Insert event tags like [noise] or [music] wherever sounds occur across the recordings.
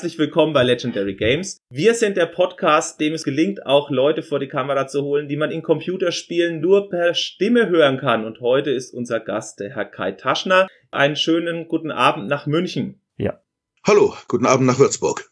Herzlich willkommen bei Legendary Games. Wir sind der Podcast, dem es gelingt, auch Leute vor die Kamera zu holen, die man in Computerspielen nur per Stimme hören kann. Und heute ist unser Gast der Herr Kai Taschner. Einen schönen guten Abend nach München. Ja. Hallo, guten Abend nach Würzburg.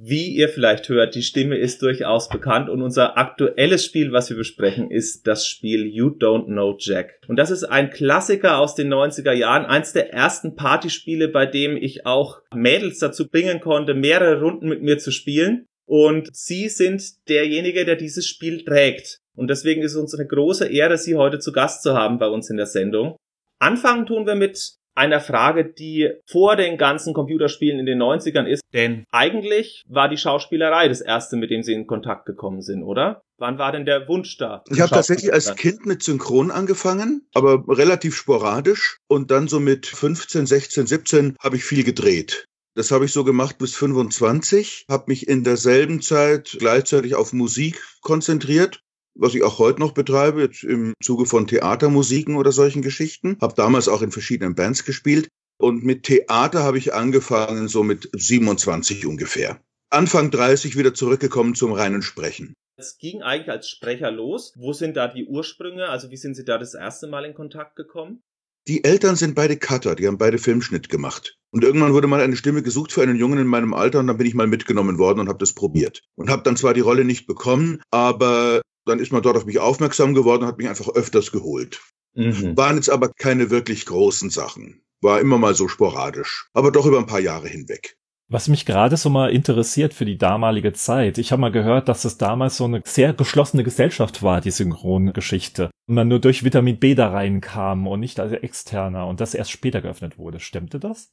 Wie ihr vielleicht hört, die Stimme ist durchaus bekannt und unser aktuelles Spiel, was wir besprechen, ist das Spiel You Don't Know Jack. Und das ist ein Klassiker aus den 90er Jahren, eins der ersten Partyspiele, bei dem ich auch Mädels dazu bringen konnte, mehrere Runden mit mir zu spielen. Und sie sind derjenige, der dieses Spiel trägt. Und deswegen ist es uns eine große Ehre, sie heute zu Gast zu haben bei uns in der Sendung. Anfangen tun wir mit einer Frage, die vor den ganzen Computerspielen in den 90ern ist. Denn eigentlich war die Schauspielerei das erste, mit dem sie in Kontakt gekommen sind, oder? Wann war denn der Wunsch da? Ich habe tatsächlich als Kind mit Synchron angefangen, aber relativ sporadisch. Und dann so mit 15, 16, 17 habe ich viel gedreht. Das habe ich so gemacht bis 25, habe mich in derselben Zeit gleichzeitig auf Musik konzentriert was ich auch heute noch betreibe, jetzt im Zuge von Theatermusiken oder solchen Geschichten. Habe damals auch in verschiedenen Bands gespielt. Und mit Theater habe ich angefangen, so mit 27 ungefähr. Anfang 30 wieder zurückgekommen zum reinen Sprechen. Es ging eigentlich als Sprecher los. Wo sind da die Ursprünge? Also wie sind Sie da das erste Mal in Kontakt gekommen? Die Eltern sind beide Cutter, die haben beide Filmschnitt gemacht. Und irgendwann wurde mal eine Stimme gesucht für einen Jungen in meinem Alter und dann bin ich mal mitgenommen worden und habe das probiert. Und habe dann zwar die Rolle nicht bekommen, aber dann ist man dort auf mich aufmerksam geworden und hat mich einfach öfters geholt. Mhm. Waren jetzt aber keine wirklich großen Sachen. War immer mal so sporadisch, aber doch über ein paar Jahre hinweg. Was mich gerade so mal interessiert für die damalige Zeit. Ich habe mal gehört, dass es damals so eine sehr geschlossene Gesellschaft war, die Synchrongeschichte. Und man nur durch Vitamin B da reinkam und nicht als externer und das erst später geöffnet wurde. Stimmte das?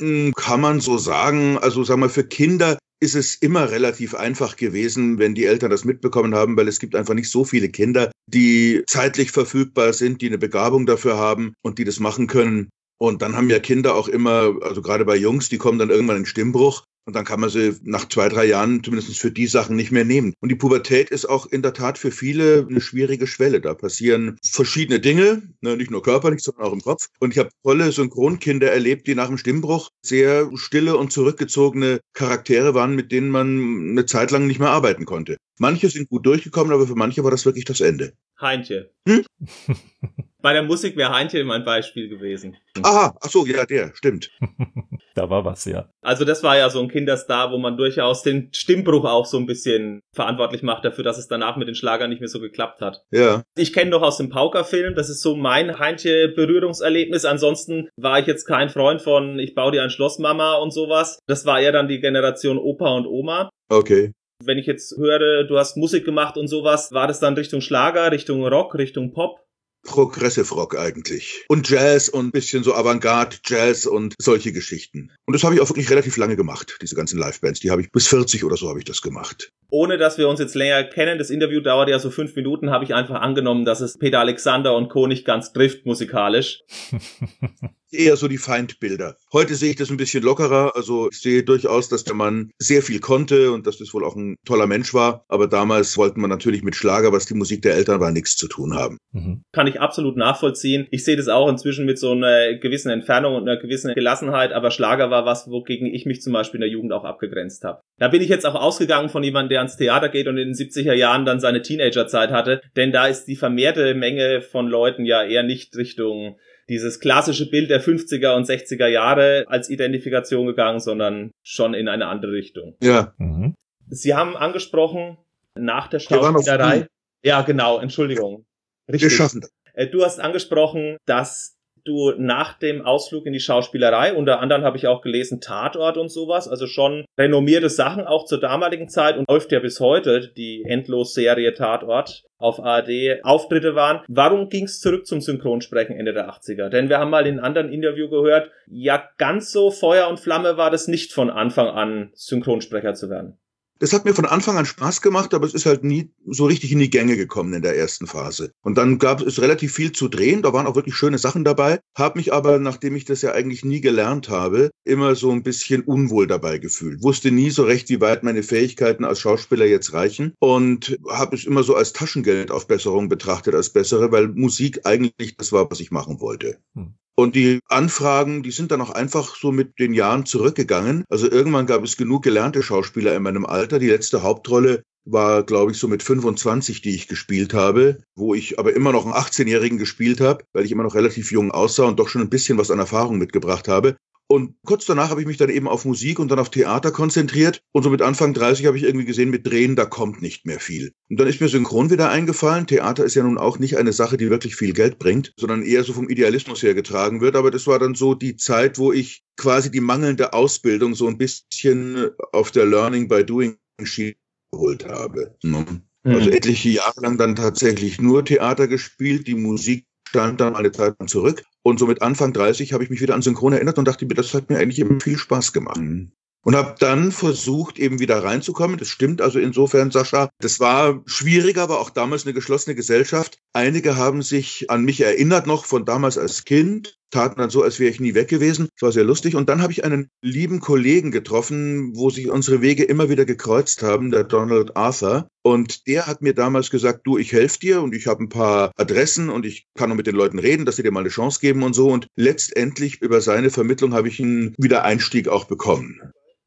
Hm, kann man so sagen. Also sagen wir, für Kinder ist es immer relativ einfach gewesen, wenn die Eltern das mitbekommen haben, weil es gibt einfach nicht so viele Kinder, die zeitlich verfügbar sind, die eine Begabung dafür haben und die das machen können. Und dann haben ja Kinder auch immer, also gerade bei Jungs, die kommen dann irgendwann in Stimmbruch und dann kann man sie nach zwei, drei Jahren zumindest für die Sachen nicht mehr nehmen. Und die Pubertät ist auch in der Tat für viele eine schwierige Schwelle. Da passieren verschiedene Dinge, ne, nicht nur körperlich, sondern auch im Kopf. Und ich habe tolle Synchronkinder erlebt, die nach dem Stimmbruch sehr stille und zurückgezogene Charaktere waren, mit denen man eine Zeit lang nicht mehr arbeiten konnte. Manche sind gut durchgekommen, aber für manche war das wirklich das Ende. Heintje. Hm? [laughs] Bei der Musik wäre Heintje mein Beispiel gewesen. Aha, ach so, ja, der, stimmt. [laughs] da war was, ja. Also das war ja so ein Kinderstar, wo man durchaus den Stimmbruch auch so ein bisschen verantwortlich macht dafür, dass es danach mit den Schlagern nicht mehr so geklappt hat. Ja. Ich kenne doch aus dem Pauker-Film, das ist so mein Heintje-Berührungserlebnis. Ansonsten war ich jetzt kein Freund von Ich baue dir ein Schloss, Mama und sowas. Das war ja dann die Generation Opa und Oma. Okay. Wenn ich jetzt höre, du hast Musik gemacht und sowas, war das dann Richtung Schlager, Richtung Rock, Richtung Pop? Progressive Rock eigentlich. Und Jazz und bisschen so Avantgarde, Jazz und solche Geschichten. Und das habe ich auch wirklich relativ lange gemacht, diese ganzen Livebands. Die habe ich bis 40 oder so habe ich das gemacht. Ohne dass wir uns jetzt länger kennen, das Interview dauert ja so fünf Minuten, habe ich einfach angenommen, dass es Peter Alexander und Co. nicht ganz trifft musikalisch. [laughs] eher so die Feindbilder. Heute sehe ich das ein bisschen lockerer. Also ich sehe durchaus, dass der Mann sehr viel konnte und dass das wohl auch ein toller Mensch war. Aber damals wollten wir natürlich mit Schlager, was die Musik der Eltern war, nichts zu tun haben. Mhm. Kann ich absolut nachvollziehen. Ich sehe das auch inzwischen mit so einer gewissen Entfernung und einer gewissen Gelassenheit. Aber Schlager war was, wogegen ich mich zum Beispiel in der Jugend auch abgegrenzt habe. Da bin ich jetzt auch ausgegangen von jemandem, der ans Theater geht und in den 70er Jahren dann seine Teenagerzeit hatte. Denn da ist die vermehrte Menge von Leuten ja eher nicht Richtung dieses klassische Bild der 50er und 60er Jahre als Identifikation gegangen, sondern schon in eine andere Richtung. Ja. Mhm. Sie haben angesprochen, nach der Schauspielerei. Ja, genau, Entschuldigung. Richtig. Wir schaffen das. Äh, du hast angesprochen, dass du nach dem Ausflug in die Schauspielerei, unter anderem habe ich auch gelesen Tatort und sowas, also schon renommierte Sachen auch zur damaligen Zeit und läuft ja bis heute die Endlos-Serie Tatort auf ARD Auftritte waren. Warum ging es zurück zum Synchronsprechen Ende der 80er? Denn wir haben mal in einem anderen Interview gehört, ja ganz so Feuer und Flamme war das nicht von Anfang an, Synchronsprecher zu werden. Das hat mir von Anfang an Spaß gemacht, aber es ist halt nie so richtig in die Gänge gekommen in der ersten Phase. Und dann gab es relativ viel zu drehen, da waren auch wirklich schöne Sachen dabei, habe mich aber, nachdem ich das ja eigentlich nie gelernt habe, immer so ein bisschen unwohl dabei gefühlt. Wusste nie so recht, wie weit meine Fähigkeiten als Schauspieler jetzt reichen und habe es immer so als Taschengeldaufbesserung betrachtet, als bessere, weil Musik eigentlich das war, was ich machen wollte. Hm. Und die Anfragen, die sind dann auch einfach so mit den Jahren zurückgegangen. Also irgendwann gab es genug gelernte Schauspieler in meinem Alter. Die letzte Hauptrolle war, glaube ich, so mit 25, die ich gespielt habe, wo ich aber immer noch einen 18-Jährigen gespielt habe, weil ich immer noch relativ jung aussah und doch schon ein bisschen was an Erfahrung mitgebracht habe. Und kurz danach habe ich mich dann eben auf Musik und dann auf Theater konzentriert. Und so mit Anfang 30 habe ich irgendwie gesehen, mit Drehen, da kommt nicht mehr viel. Und dann ist mir Synchron wieder eingefallen. Theater ist ja nun auch nicht eine Sache, die wirklich viel Geld bringt, sondern eher so vom Idealismus her getragen wird. Aber das war dann so die Zeit, wo ich quasi die mangelnde Ausbildung so ein bisschen auf der Learning by Doing Schiene geholt habe. Mhm. Also etliche Jahre lang dann tatsächlich nur Theater gespielt, die Musik stand dann eine Zeit lang zurück. Und so mit Anfang 30 habe ich mich wieder an Synchron erinnert und dachte mir, das hat mir eigentlich immer viel Spaß gemacht. Mhm. Und habe dann versucht, eben wieder reinzukommen. Das stimmt also insofern, Sascha. Das war schwieriger, aber auch damals eine geschlossene Gesellschaft. Einige haben sich an mich erinnert noch von damals als Kind, taten dann so, als wäre ich nie weg gewesen. Das war sehr lustig. Und dann habe ich einen lieben Kollegen getroffen, wo sich unsere Wege immer wieder gekreuzt haben, der Donald Arthur. Und der hat mir damals gesagt, du, ich helfe dir und ich habe ein paar Adressen und ich kann noch mit den Leuten reden, dass sie dir mal eine Chance geben und so. Und letztendlich über seine Vermittlung habe ich einen Wiedereinstieg auch bekommen.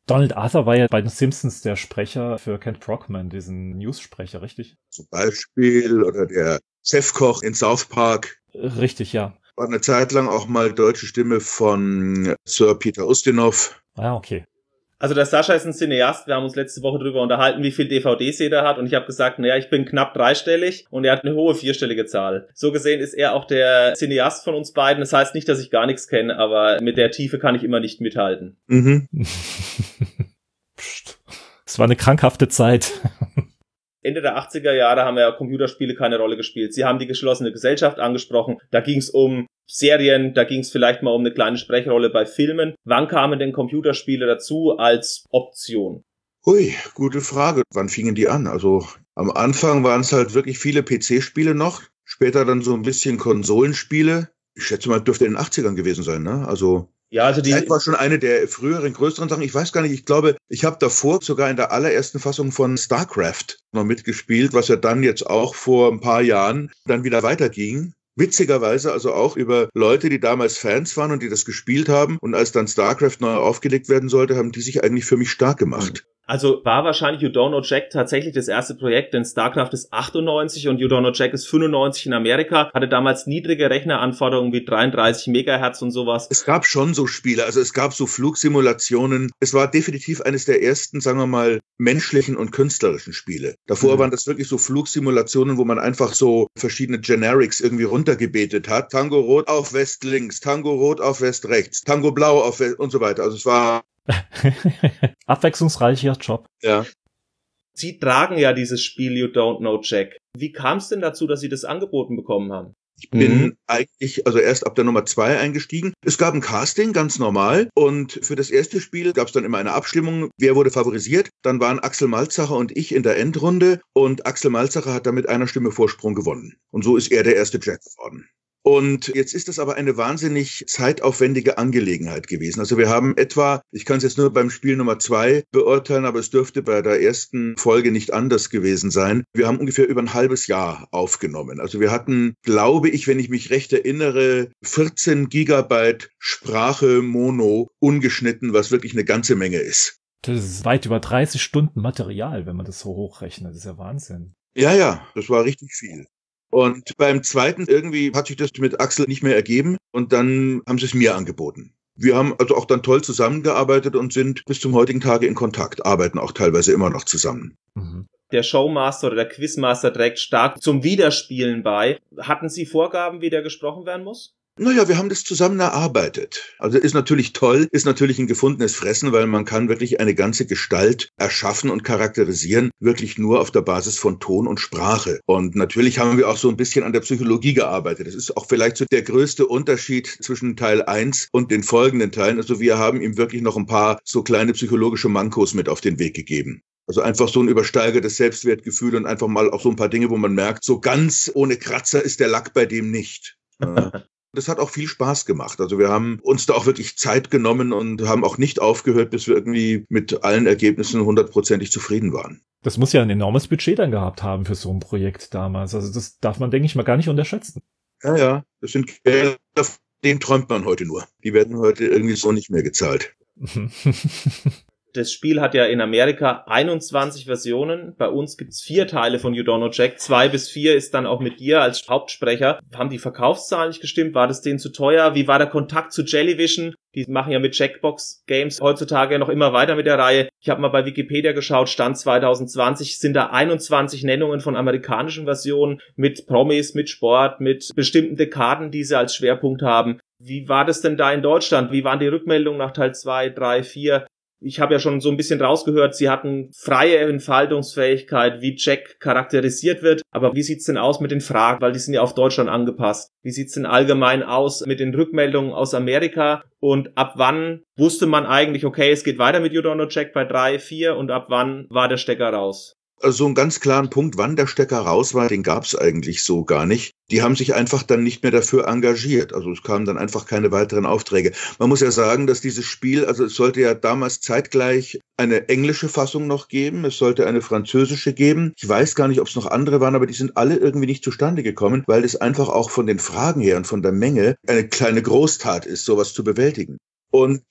Donald Arthur war ja bei den Simpsons der Sprecher für Kent Brockman, diesen News-Sprecher, richtig? Zum Beispiel, oder der Chefkoch in South Park. Richtig, ja. War eine Zeit lang auch mal deutsche Stimme von Sir Peter Ustinov. Ah, okay. Also der Sascha ist ein Cineast. Wir haben uns letzte Woche darüber unterhalten, wie viel DVDs jeder hat. Und ich habe gesagt, naja, ich bin knapp dreistellig und er hat eine hohe vierstellige Zahl. So gesehen ist er auch der Cineast von uns beiden. Das heißt nicht, dass ich gar nichts kenne, aber mit der Tiefe kann ich immer nicht mithalten. Mhm. [laughs] Es war eine krankhafte Zeit. Ende der 80er Jahre haben ja Computerspiele keine Rolle gespielt. Sie haben die geschlossene Gesellschaft angesprochen. Da ging es um Serien, da ging es vielleicht mal um eine kleine Sprechrolle bei Filmen. Wann kamen denn Computerspiele dazu als Option? Hui, gute Frage. Wann fingen die an? Also am Anfang waren es halt wirklich viele PC-Spiele noch, später dann so ein bisschen Konsolenspiele. Ich schätze mal, dürfte in den 80ern gewesen sein, ne? Also ja, also die das war schon eine der früheren, größeren Sachen. Ich weiß gar nicht, ich glaube, ich habe davor sogar in der allerersten Fassung von StarCraft noch mitgespielt, was ja dann jetzt auch vor ein paar Jahren dann wieder weiterging. Witzigerweise also auch über Leute, die damals Fans waren und die das gespielt haben. Und als dann StarCraft neu aufgelegt werden sollte, haben die sich eigentlich für mich stark gemacht. Also war wahrscheinlich You Don't Know Jack tatsächlich das erste Projekt, denn StarCraft ist 98 und You Don't Know Jack ist 95 in Amerika, hatte damals niedrige Rechneranforderungen wie 33 Megahertz und sowas. Es gab schon so Spiele, also es gab so Flugsimulationen. Es war definitiv eines der ersten, sagen wir mal, menschlichen und künstlerischen Spiele. Davor mhm. waren das wirklich so Flugsimulationen, wo man einfach so verschiedene Generics irgendwie runtergebetet hat. Tango rot auf West links, Tango rot auf West rechts, Tango blau auf West und so weiter. Also es war [laughs] Abwechslungsreicher Job. Ja. Sie tragen ja dieses Spiel You Don't Know Jack. Wie kam es denn dazu, dass Sie das angeboten bekommen haben? Ich bin mhm. eigentlich also erst ab der Nummer zwei eingestiegen. Es gab ein Casting, ganz normal. Und für das erste Spiel gab es dann immer eine Abstimmung, wer wurde favorisiert. Dann waren Axel Malzacher und ich in der Endrunde. Und Axel Malzacher hat damit einer Stimme Vorsprung gewonnen. Und so ist er der erste Jack geworden. Und jetzt ist das aber eine wahnsinnig zeitaufwendige Angelegenheit gewesen. Also wir haben etwa, ich kann es jetzt nur beim Spiel Nummer zwei beurteilen, aber es dürfte bei der ersten Folge nicht anders gewesen sein. Wir haben ungefähr über ein halbes Jahr aufgenommen. Also wir hatten, glaube ich, wenn ich mich recht erinnere, 14 Gigabyte Sprache Mono ungeschnitten, was wirklich eine ganze Menge ist. Das ist weit über 30 Stunden Material, wenn man das so hochrechnet. Das ist ja Wahnsinn. Ja, ja, das war richtig viel. Und beim zweiten irgendwie hat sich das mit Axel nicht mehr ergeben und dann haben sie es mir angeboten. Wir haben also auch dann toll zusammengearbeitet und sind bis zum heutigen Tage in Kontakt, arbeiten auch teilweise immer noch zusammen. Mhm. Der Showmaster oder der Quizmaster trägt stark zum Wiederspielen bei. Hatten Sie Vorgaben, wie der gesprochen werden muss? Naja, wir haben das zusammen erarbeitet. Also ist natürlich toll, ist natürlich ein gefundenes Fressen, weil man kann wirklich eine ganze Gestalt erschaffen und charakterisieren, wirklich nur auf der Basis von Ton und Sprache. Und natürlich haben wir auch so ein bisschen an der Psychologie gearbeitet. Das ist auch vielleicht so der größte Unterschied zwischen Teil 1 und den folgenden Teilen. Also wir haben ihm wirklich noch ein paar so kleine psychologische Mankos mit auf den Weg gegeben. Also einfach so ein übersteigertes Selbstwertgefühl und einfach mal auch so ein paar Dinge, wo man merkt, so ganz ohne Kratzer ist der Lack bei dem nicht. [laughs] Das hat auch viel Spaß gemacht. Also wir haben uns da auch wirklich Zeit genommen und haben auch nicht aufgehört, bis wir irgendwie mit allen Ergebnissen hundertprozentig zufrieden waren. Das muss ja ein enormes Budget dann gehabt haben für so ein Projekt damals. Also das darf man, denke ich mal, gar nicht unterschätzen. Ja, ja, das sind Gelder den träumt man heute nur. Die werden heute irgendwie so nicht mehr gezahlt. [laughs] Das Spiel hat ja in Amerika 21 Versionen. Bei uns gibt's vier Teile von You Don't Know Jack. Zwei bis vier ist dann auch mit dir als Hauptsprecher. Haben die Verkaufszahlen nicht gestimmt? War das denen zu teuer? Wie war der Kontakt zu Jellyvision? Die machen ja mit Jackbox Games heutzutage noch immer weiter mit der Reihe. Ich habe mal bei Wikipedia geschaut, Stand 2020 sind da 21 Nennungen von amerikanischen Versionen mit Promis, mit Sport, mit bestimmten Dekaden, die sie als Schwerpunkt haben. Wie war das denn da in Deutschland? Wie waren die Rückmeldungen nach Teil 2, 3, 4? Ich habe ja schon so ein bisschen rausgehört, sie hatten freie Entfaltungsfähigkeit, wie Jack charakterisiert wird. Aber wie sieht's denn aus mit den Fragen, weil die sind ja auf Deutschland angepasst? Wie sieht's denn allgemein aus mit den Rückmeldungen aus Amerika? Und ab wann wusste man eigentlich, okay, es geht weiter mit You Don't Know Jack bei drei, vier und ab wann war der Stecker raus? Also so einen ganz klaren Punkt, wann der Stecker raus war, den gab es eigentlich so gar nicht. Die haben sich einfach dann nicht mehr dafür engagiert. Also es kamen dann einfach keine weiteren Aufträge. Man muss ja sagen, dass dieses Spiel, also es sollte ja damals zeitgleich eine englische Fassung noch geben, es sollte eine französische geben. Ich weiß gar nicht, ob es noch andere waren, aber die sind alle irgendwie nicht zustande gekommen, weil es einfach auch von den Fragen her und von der Menge eine kleine Großtat ist, sowas zu bewältigen. Und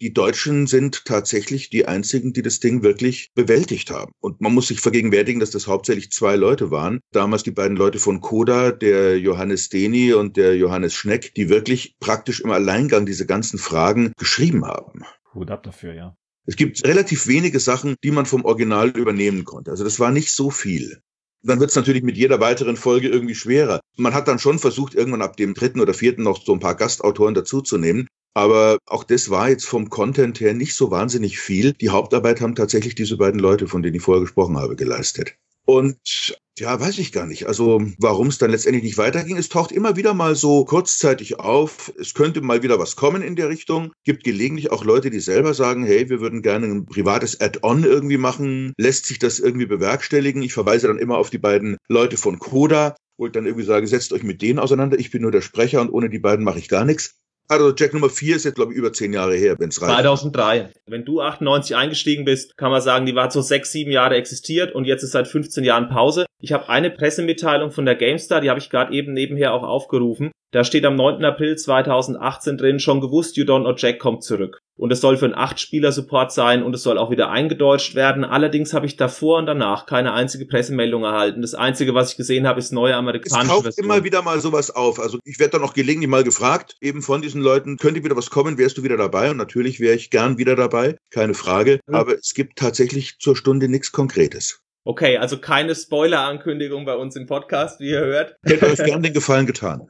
die Deutschen sind tatsächlich die einzigen, die das Ding wirklich bewältigt haben. Und man muss sich vergegenwärtigen, dass das hauptsächlich zwei Leute waren. Damals die beiden Leute von Koda, der Johannes Deni und der Johannes Schneck, die wirklich praktisch im Alleingang diese ganzen Fragen geschrieben haben. Hut ab dafür, ja. Es gibt relativ wenige Sachen, die man vom Original übernehmen konnte. Also das war nicht so viel dann wird es natürlich mit jeder weiteren Folge irgendwie schwerer. Man hat dann schon versucht, irgendwann ab dem dritten oder vierten noch so ein paar Gastautoren dazuzunehmen. Aber auch das war jetzt vom Content her nicht so wahnsinnig viel. Die Hauptarbeit haben tatsächlich diese beiden Leute, von denen ich vorher gesprochen habe, geleistet. Und ja, weiß ich gar nicht. Also warum es dann letztendlich nicht weiterging. Es taucht immer wieder mal so kurzzeitig auf. Es könnte mal wieder was kommen in der Richtung. Gibt gelegentlich auch Leute, die selber sagen, hey, wir würden gerne ein privates Add-on irgendwie machen. Lässt sich das irgendwie bewerkstelligen? Ich verweise dann immer auf die beiden Leute von Coda, wo ich dann irgendwie sage, setzt euch mit denen auseinander. Ich bin nur der Sprecher und ohne die beiden mache ich gar nichts. Also Jack Nummer 4 ist jetzt, glaube ich, über zehn Jahre her, wenn es reicht. 2003. Wenn du 98 eingestiegen bist, kann man sagen, die war so sechs, sieben Jahre existiert und jetzt ist seit 15 Jahren Pause. Ich habe eine Pressemitteilung von der GameStar, die habe ich gerade eben nebenher auch aufgerufen. Da steht am 9. April 2018 drin, schon gewusst, You Don't Know Jack kommt zurück. Und es soll für einen 8-Spieler-Support sein und es soll auch wieder eingedeutscht werden. Allerdings habe ich davor und danach keine einzige Pressemeldung erhalten. Das Einzige, was ich gesehen habe, ist neue amerikanische Es kauft Version. immer wieder mal sowas auf. Also ich werde dann auch gelegentlich mal gefragt, eben von diesen Leuten, könnte wieder was kommen, wärst du wieder dabei? Und natürlich wäre ich gern wieder dabei, keine Frage. Mhm. Aber es gibt tatsächlich zur Stunde nichts Konkretes. Okay, also keine Spoiler-Ankündigung bei uns im Podcast, wie ihr hört. Hätte euch gern den Gefallen getan.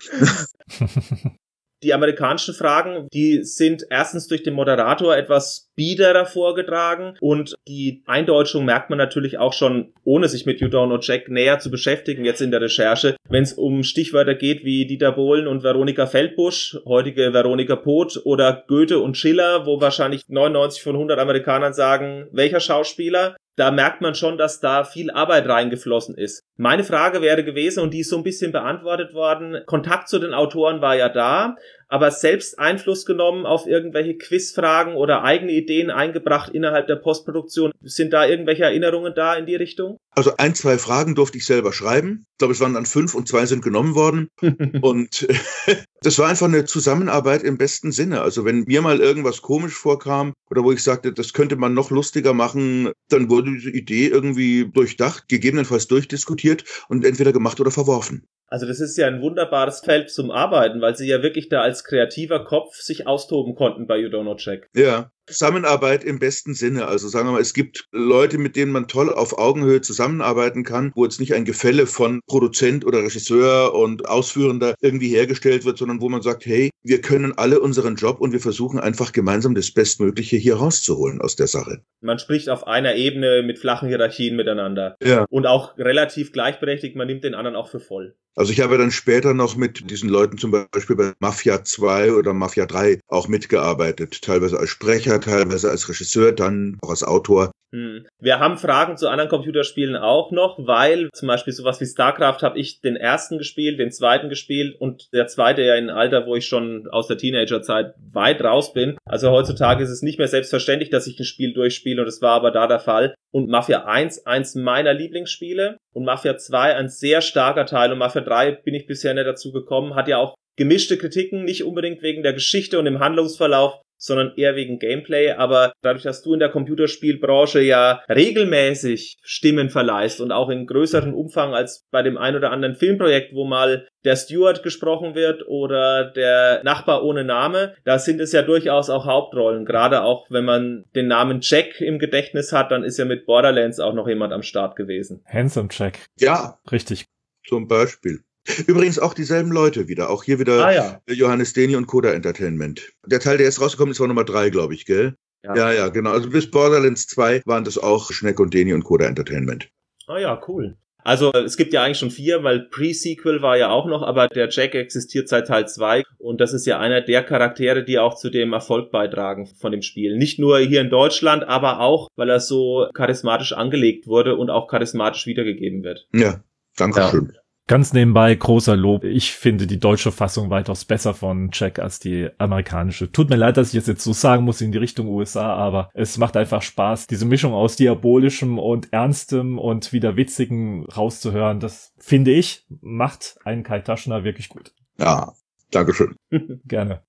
[laughs] Die amerikanischen Fragen, die sind erstens durch den Moderator etwas biederer vorgetragen und die Eindeutschung merkt man natürlich auch schon, ohne sich mit You Don't Know Jack näher zu beschäftigen, jetzt in der Recherche, wenn es um Stichwörter geht wie Dieter Bohlen und Veronika Feldbusch, heutige Veronika Poth oder Goethe und Schiller, wo wahrscheinlich 99 von 100 Amerikanern sagen, welcher Schauspieler, da merkt man schon, dass da viel Arbeit reingeflossen ist. Meine Frage wäre gewesen, und die ist so ein bisschen beantwortet worden, Kontakt zu den Autoren war ja da, aber selbst Einfluss genommen auf irgendwelche Quizfragen oder eigene Ideen eingebracht innerhalb der Postproduktion. Sind da irgendwelche Erinnerungen da in die Richtung? Also ein, zwei Fragen durfte ich selber schreiben. Ich glaube, es waren dann fünf und zwei sind genommen worden. [laughs] und [laughs] das war einfach eine Zusammenarbeit im besten Sinne. Also wenn mir mal irgendwas komisch vorkam oder wo ich sagte, das könnte man noch lustiger machen, dann wurde diese Idee irgendwie durchdacht, gegebenenfalls durchdiskutiert und entweder gemacht oder verworfen. Also das ist ja ein wunderbares Feld zum Arbeiten, weil sie ja wirklich da als kreativer Kopf sich austoben konnten bei You Don't Know Check. Ja, Zusammenarbeit im besten Sinne. Also sagen wir mal, es gibt Leute, mit denen man toll auf Augenhöhe zusammenarbeiten kann, wo jetzt nicht ein Gefälle von Produzent oder Regisseur und Ausführender irgendwie hergestellt wird, sondern wo man sagt, hey, wir können alle unseren Job und wir versuchen einfach gemeinsam das Bestmögliche hier rauszuholen aus der Sache. Man spricht auf einer Ebene mit flachen Hierarchien miteinander. Ja. Und auch relativ gleichberechtigt, man nimmt den anderen auch für voll. Also ich habe dann später noch mit diesen Leuten zum Beispiel bei Mafia 2 oder Mafia 3 auch mitgearbeitet, teilweise als Sprecher, teilweise als Regisseur, dann auch als Autor. Hm. Wir haben Fragen zu anderen Computerspielen auch noch, weil zum Beispiel sowas wie StarCraft habe ich den ersten gespielt, den zweiten gespielt und der zweite ja in einem Alter, wo ich schon aus der Teenagerzeit weit raus bin. Also heutzutage ist es nicht mehr selbstverständlich, dass ich ein Spiel durchspiele und das war aber da der Fall. Und Mafia 1, eins meiner Lieblingsspiele und Mafia 2 ein sehr starker Teil. Und Mafia 3 bin ich bisher nicht dazu gekommen, hat ja auch gemischte Kritiken, nicht unbedingt wegen der Geschichte und dem Handlungsverlauf, sondern eher wegen Gameplay. Aber dadurch, dass du in der Computerspielbranche ja regelmäßig Stimmen verleihst und auch in größerem Umfang als bei dem ein oder anderen Filmprojekt, wo mal der Steward gesprochen wird oder der Nachbar ohne Name, da sind es ja durchaus auch Hauptrollen. Gerade auch wenn man den Namen Jack im Gedächtnis hat, dann ist ja mit Borderlands auch noch jemand am Start gewesen. Handsome Jack. Ja. Richtig. Zum Beispiel. Übrigens auch dieselben Leute wieder. Auch hier wieder ah, ja. Johannes Deni und Coda Entertainment. Der Teil, der jetzt rausgekommen ist, war Nummer drei, glaube ich, gell? Ja. ja, ja, genau. Also bis Borderlands 2 waren das auch Schneck und Deni und Coda Entertainment. Ah ja, cool. Also es gibt ja eigentlich schon vier, weil Pre-Sequel war ja auch noch, aber der Jack existiert seit Teil 2 und das ist ja einer der Charaktere, die auch zu dem Erfolg beitragen von dem Spiel. Nicht nur hier in Deutschland, aber auch, weil er so charismatisch angelegt wurde und auch charismatisch wiedergegeben wird. Ja, danke schön. Ja. Ganz nebenbei großer Lob. Ich finde die deutsche Fassung weitaus besser von Jack als die amerikanische. Tut mir leid, dass ich es jetzt so sagen muss in die Richtung USA, aber es macht einfach Spaß, diese Mischung aus diabolischem und ernstem und wieder witzigen rauszuhören. Das finde ich macht einen Kai Taschner wirklich gut. Ja, Dankeschön. [laughs] Gerne.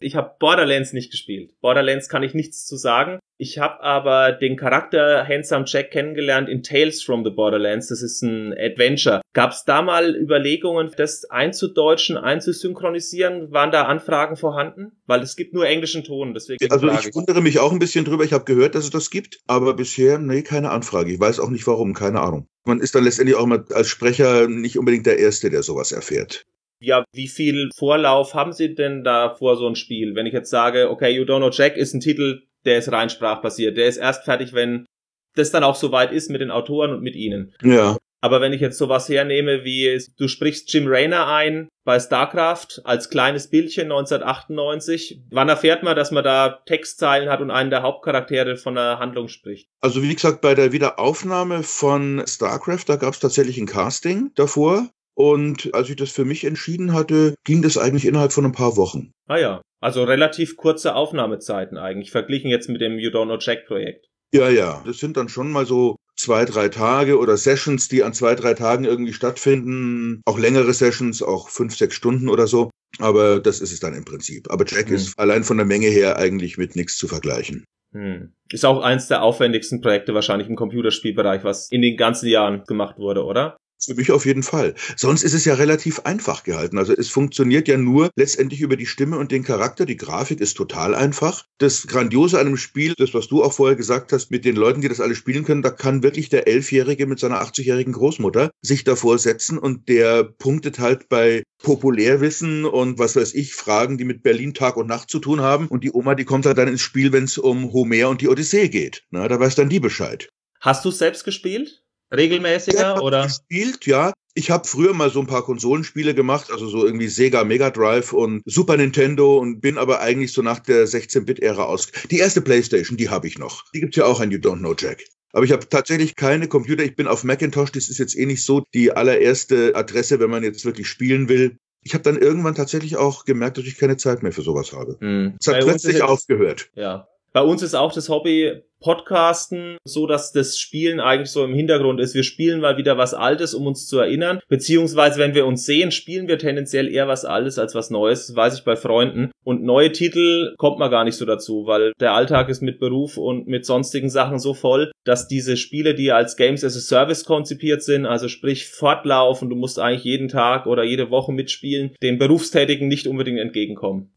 Ich habe Borderlands nicht gespielt. Borderlands kann ich nichts zu sagen. Ich habe aber den Charakter Handsome Jack kennengelernt in Tales from the Borderlands. Das ist ein Adventure. Gab es da mal Überlegungen, das einzudeutschen, einzusynchronisieren? Waren da Anfragen vorhanden? Weil es gibt nur englischen Ton. Deswegen also ich, ich wundere mich auch ein bisschen drüber. Ich habe gehört, dass es das gibt, aber bisher, nee, keine Anfrage. Ich weiß auch nicht warum, keine Ahnung. Man ist dann letztendlich auch immer als Sprecher nicht unbedingt der Erste, der sowas erfährt. Ja, wie viel Vorlauf haben Sie denn da vor so ein Spiel? Wenn ich jetzt sage, okay, You Don't Know Jack ist ein Titel, der ist rein sprachbasiert, der ist erst fertig, wenn das dann auch soweit ist mit den Autoren und mit Ihnen. Ja. Aber wenn ich jetzt sowas hernehme wie, du sprichst Jim Raynor ein bei StarCraft als kleines Bildchen 1998, wann erfährt man, dass man da Textzeilen hat und einen der Hauptcharaktere von der Handlung spricht? Also wie gesagt, bei der Wiederaufnahme von StarCraft, da gab es tatsächlich ein Casting davor. Und als ich das für mich entschieden hatte, ging das eigentlich innerhalb von ein paar Wochen. Ah ja, also relativ kurze Aufnahmezeiten eigentlich, verglichen jetzt mit dem You Don't Know Jack Projekt. Ja, ja, das sind dann schon mal so zwei, drei Tage oder Sessions, die an zwei, drei Tagen irgendwie stattfinden. Auch längere Sessions, auch fünf, sechs Stunden oder so. Aber das ist es dann im Prinzip. Aber Jack hm. ist allein von der Menge her eigentlich mit nichts zu vergleichen. Hm. Ist auch eins der aufwendigsten Projekte wahrscheinlich im Computerspielbereich, was in den ganzen Jahren gemacht wurde, oder? Für mich auf jeden Fall. Sonst ist es ja relativ einfach gehalten. Also es funktioniert ja nur letztendlich über die Stimme und den Charakter. Die Grafik ist total einfach. Das Grandiose an einem Spiel, das was du auch vorher gesagt hast, mit den Leuten, die das alle spielen können, da kann wirklich der Elfjährige mit seiner 80-jährigen Großmutter sich davor setzen und der punktet halt bei Populärwissen und was weiß ich, Fragen, die mit Berlin Tag und Nacht zu tun haben. Und die Oma, die kommt halt dann ins Spiel, wenn es um Homer und die Odyssee geht. Na, da weiß dann die Bescheid. Hast du selbst gespielt? Regelmäßiger oder? Gespielt, ja. Ich habe früher mal so ein paar Konsolenspiele gemacht, also so irgendwie Sega Mega Drive und Super Nintendo und bin aber eigentlich so nach der 16-Bit-Ära aus. Die erste PlayStation, die habe ich noch. Die gibt's ja auch ein You Don't Know Jack. Aber ich habe tatsächlich keine Computer. Ich bin auf Macintosh. Das ist jetzt eh nicht so die allererste Adresse, wenn man jetzt wirklich spielen will. Ich habe dann irgendwann tatsächlich auch gemerkt, dass ich keine Zeit mehr für sowas habe. Mhm. Es hat plötzlich aufgehört. Ja. Bei uns ist auch das Hobby Podcasten, so dass das Spielen eigentlich so im Hintergrund ist. Wir spielen mal wieder was Altes, um uns zu erinnern. Beziehungsweise, wenn wir uns sehen, spielen wir tendenziell eher was Altes als was Neues. Das weiß ich bei Freunden. Und neue Titel kommt man gar nicht so dazu, weil der Alltag ist mit Beruf und mit sonstigen Sachen so voll, dass diese Spiele, die als Games as a Service konzipiert sind, also sprich fortlaufen, du musst eigentlich jeden Tag oder jede Woche mitspielen, den Berufstätigen nicht unbedingt entgegenkommen.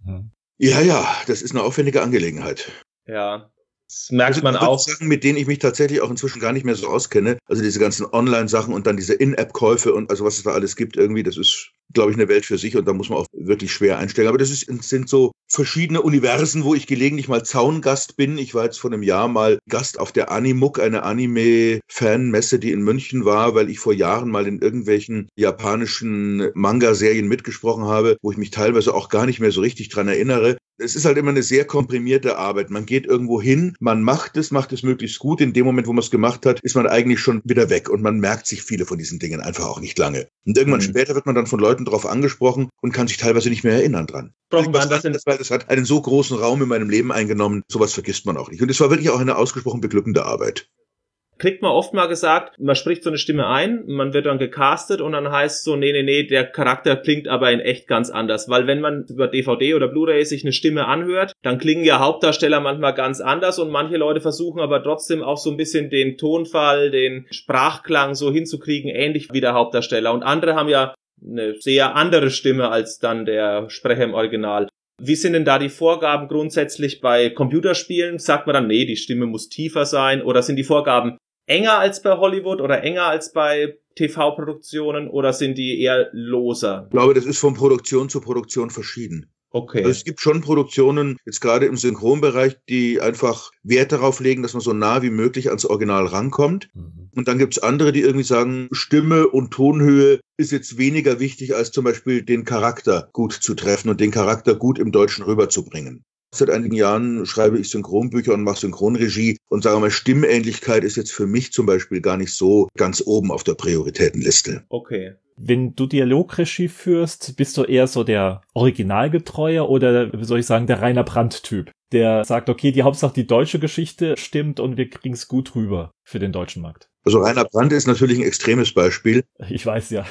Ja, ja, das ist eine aufwendige Angelegenheit. Ja, das merkt also, man auch. Sachen, mit denen ich mich tatsächlich auch inzwischen gar nicht mehr so auskenne. Also diese ganzen Online-Sachen und dann diese In-App-Käufe und also was es da alles gibt irgendwie, das ist, glaube ich, eine Welt für sich und da muss man auch wirklich schwer einstellen. Aber das ist, sind so verschiedene Universen, wo ich gelegentlich mal Zaungast bin. Ich war jetzt vor einem Jahr mal Gast auf der Animuk, eine Anime-Fanmesse, die in München war, weil ich vor Jahren mal in irgendwelchen japanischen Manga-Serien mitgesprochen habe, wo ich mich teilweise auch gar nicht mehr so richtig dran erinnere es ist halt immer eine sehr komprimierte Arbeit. Man geht irgendwo hin, man macht es, macht es möglichst gut. In dem Moment, wo man es gemacht hat, ist man eigentlich schon wieder weg und man merkt sich viele von diesen Dingen einfach auch nicht lange. Und irgendwann mhm. später wird man dann von Leuten darauf angesprochen und kann sich teilweise nicht mehr erinnern dran. Das, weil das hat einen so großen Raum in meinem Leben eingenommen, sowas vergisst man auch nicht. Und es war wirklich auch eine ausgesprochen beglückende Arbeit. kriegt man oft mal gesagt, man spricht so eine Stimme ein, man wird dann gecastet und dann heißt so, nee, nee, nee, der Charakter klingt aber in echt ganz anders. Weil wenn man über DVD oder Blu-ray sich eine Stimme anhört, dann klingen ja Hauptdarsteller manchmal ganz anders und manche Leute versuchen aber trotzdem auch so ein bisschen den Tonfall, den Sprachklang so hinzukriegen, ähnlich wie der Hauptdarsteller. Und andere haben ja eine sehr andere Stimme als dann der Sprecher im Original. Wie sind denn da die Vorgaben grundsätzlich bei Computerspielen? Sagt man dann, nee, die Stimme muss tiefer sein? Oder sind die Vorgaben enger als bei Hollywood oder enger als bei TV-Produktionen oder sind die eher loser? Ich glaube, das ist von Produktion zu Produktion verschieden. Okay. Also es gibt schon Produktionen, jetzt gerade im Synchronbereich, die einfach Wert darauf legen, dass man so nah wie möglich ans Original rankommt. Mhm. Und dann gibt es andere, die irgendwie sagen, Stimme und Tonhöhe ist jetzt weniger wichtig, als zum Beispiel den Charakter gut zu treffen und den Charakter gut im Deutschen rüberzubringen. Seit einigen Jahren schreibe ich Synchronbücher und mache Synchronregie und sage mal, Stimmähnlichkeit ist jetzt für mich zum Beispiel gar nicht so ganz oben auf der Prioritätenliste. Okay. Wenn du Dialogregie führst, bist du eher so der Originalgetreue oder, wie soll ich sagen, der Rainer Brandt-Typ, der sagt, okay, die Hauptsache die deutsche Geschichte stimmt und wir kriegen es gut rüber für den deutschen Markt. Also Rainer Brandt ist natürlich ein extremes Beispiel. Ich weiß ja.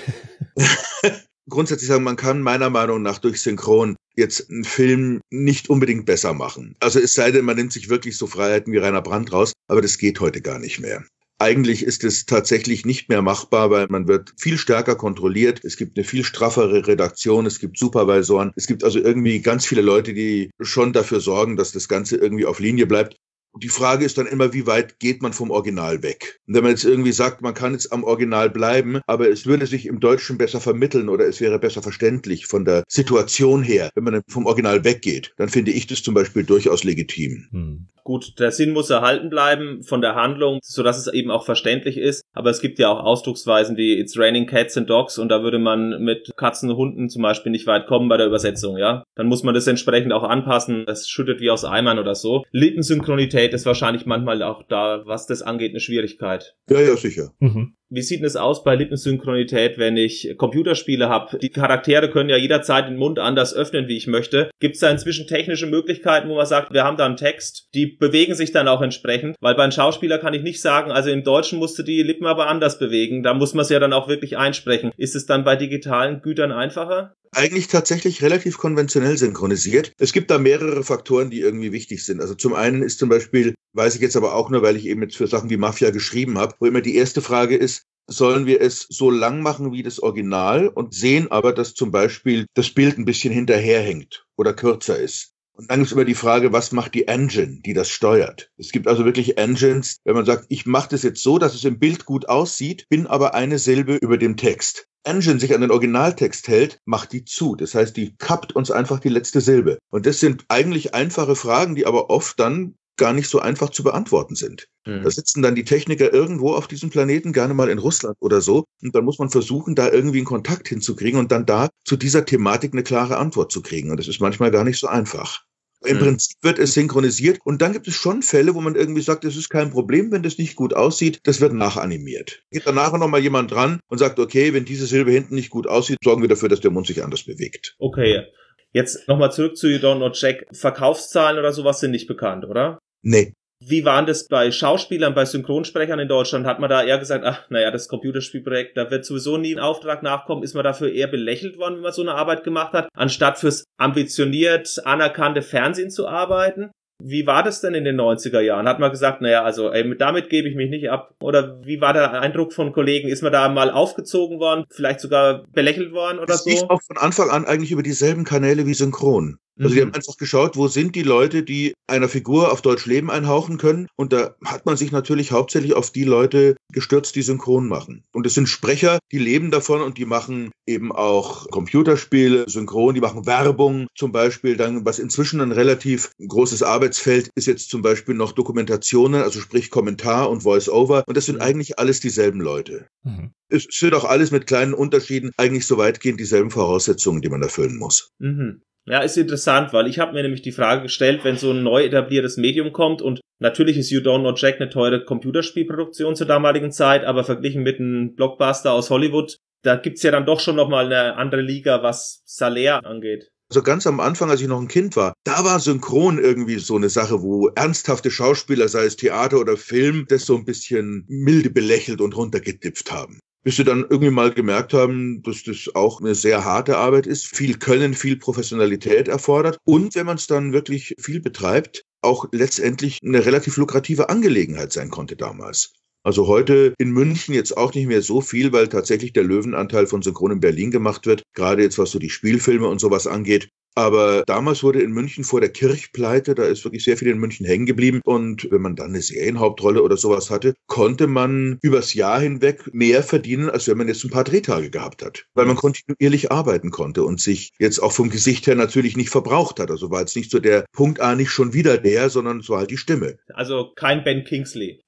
[laughs] grundsätzlich sagen, man kann meiner Meinung nach durch Synchron jetzt einen Film nicht unbedingt besser machen. Also es sei denn, man nimmt sich wirklich so Freiheiten wie Rainer Brandt raus, aber das geht heute gar nicht mehr. Eigentlich ist es tatsächlich nicht mehr machbar, weil man wird viel stärker kontrolliert. Es gibt eine viel straffere Redaktion, es gibt Supervisoren, es gibt also irgendwie ganz viele Leute, die schon dafür sorgen, dass das Ganze irgendwie auf Linie bleibt. Die Frage ist dann immer, wie weit geht man vom Original weg? Und wenn man jetzt irgendwie sagt, man kann jetzt am Original bleiben, aber es würde sich im Deutschen besser vermitteln oder es wäre besser verständlich von der Situation her, wenn man vom Original weggeht, dann finde ich das zum Beispiel durchaus legitim. Hm. Gut, der Sinn muss erhalten bleiben von der Handlung, so dass es eben auch verständlich ist. Aber es gibt ja auch Ausdrucksweisen wie It's raining cats and dogs und da würde man mit Katzen und Hunden zum Beispiel nicht weit kommen bei der Übersetzung, ja. Dann muss man das entsprechend auch anpassen. Es schüttet wie aus Eimern oder so. Lippensynchronität ist wahrscheinlich manchmal auch da, was das angeht, eine Schwierigkeit. Ja, ja, sicher. Mhm. Wie sieht es aus bei Lippensynchronität, wenn ich Computerspiele habe? Die Charaktere können ja jederzeit den Mund anders öffnen, wie ich möchte. Gibt es da inzwischen technische Möglichkeiten, wo man sagt, wir haben da einen Text, die bewegen sich dann auch entsprechend? Weil bei einem Schauspieler kann ich nicht sagen, also im Deutschen musst du die Lippen aber anders bewegen. Da muss man es ja dann auch wirklich einsprechen. Ist es dann bei digitalen Gütern einfacher? eigentlich tatsächlich relativ konventionell synchronisiert. Es gibt da mehrere Faktoren, die irgendwie wichtig sind. Also zum einen ist zum Beispiel, weiß ich jetzt aber auch nur, weil ich eben jetzt für Sachen wie Mafia geschrieben habe, wo immer die erste Frage ist, sollen wir es so lang machen wie das Original und sehen aber, dass zum Beispiel das Bild ein bisschen hinterherhängt oder kürzer ist. Und dann gibt es immer die Frage, was macht die Engine, die das steuert? Es gibt also wirklich Engines, wenn man sagt, ich mache das jetzt so, dass es im Bild gut aussieht, bin aber eine Silbe über dem Text. Engine sich an den Originaltext hält, macht die zu. Das heißt, die kappt uns einfach die letzte Silbe. Und das sind eigentlich einfache Fragen, die aber oft dann gar nicht so einfach zu beantworten sind. Mhm. Da sitzen dann die Techniker irgendwo auf diesem Planeten, gerne mal in Russland oder so, und dann muss man versuchen, da irgendwie einen Kontakt hinzukriegen und dann da zu dieser Thematik eine klare Antwort zu kriegen. Und das ist manchmal gar nicht so einfach. Im mhm. Prinzip wird es synchronisiert und dann gibt es schon Fälle, wo man irgendwie sagt, es ist kein Problem, wenn das nicht gut aussieht, das wird nachanimiert. Geht dann nachher nochmal jemand dran und sagt, okay, wenn diese Silbe hinten nicht gut aussieht, sorgen wir dafür, dass der Mund sich anders bewegt. Okay. Jetzt nochmal zurück zu You Don't Know Jack. Verkaufszahlen oder sowas sind nicht bekannt, oder? Nee. Wie waren das bei Schauspielern, bei Synchronsprechern in Deutschland? Hat man da eher gesagt, ach, naja, das Computerspielprojekt, da wird sowieso nie ein Auftrag nachkommen. Ist man dafür eher belächelt worden, wenn man so eine Arbeit gemacht hat, anstatt fürs ambitioniert anerkannte Fernsehen zu arbeiten? Wie war das denn in den 90er Jahren? Hat man gesagt, naja, also ey, damit gebe ich mich nicht ab? Oder wie war der Eindruck von Kollegen? Ist man da mal aufgezogen worden, vielleicht sogar belächelt worden oder das so? Ich auch von Anfang an eigentlich über dieselben Kanäle wie Synchron. Also wir mhm. haben einfach geschaut, wo sind die Leute, die einer Figur auf Deutsch Leben einhauchen können. Und da hat man sich natürlich hauptsächlich auf die Leute gestürzt, die synchron machen. Und es sind Sprecher, die leben davon und die machen eben auch Computerspiele, synchron, die machen Werbung zum Beispiel. Dann, was inzwischen ein relativ großes Arbeitsfeld ist jetzt zum Beispiel noch Dokumentationen, also sprich Kommentar und Voice-Over. Und das sind mhm. eigentlich alles dieselben Leute. Mhm. Es sind auch alles mit kleinen Unterschieden eigentlich so weitgehend dieselben Voraussetzungen, die man erfüllen muss. Mhm. Ja, ist interessant, weil ich habe mir nämlich die Frage gestellt, wenn so ein neu etabliertes Medium kommt und natürlich ist You Don't Know Jack eine teure Computerspielproduktion zur damaligen Zeit, aber verglichen mit einem Blockbuster aus Hollywood, da gibt's ja dann doch schon nochmal eine andere Liga, was Salär angeht. Also ganz am Anfang, als ich noch ein Kind war, da war Synchron irgendwie so eine Sache, wo ernsthafte Schauspieler, sei es Theater oder Film, das so ein bisschen milde belächelt und runtergedipft haben bis sie dann irgendwie mal gemerkt haben, dass das auch eine sehr harte Arbeit ist, viel Können, viel Professionalität erfordert und wenn man es dann wirklich viel betreibt, auch letztendlich eine relativ lukrative Angelegenheit sein konnte damals. Also heute in München jetzt auch nicht mehr so viel, weil tatsächlich der Löwenanteil von Synchron in Berlin gemacht wird, gerade jetzt was so die Spielfilme und sowas angeht. Aber damals wurde in München vor der Kirchpleite, da ist wirklich sehr viel in München hängen geblieben. Und wenn man dann eine Serienhauptrolle oder sowas hatte, konnte man übers Jahr hinweg mehr verdienen, als wenn man jetzt ein paar Drehtage gehabt hat. Weil man kontinuierlich arbeiten konnte und sich jetzt auch vom Gesicht her natürlich nicht verbraucht hat. Also war jetzt nicht so der Punkt A nicht schon wieder der, sondern es war halt die Stimme. Also kein Ben Kingsley.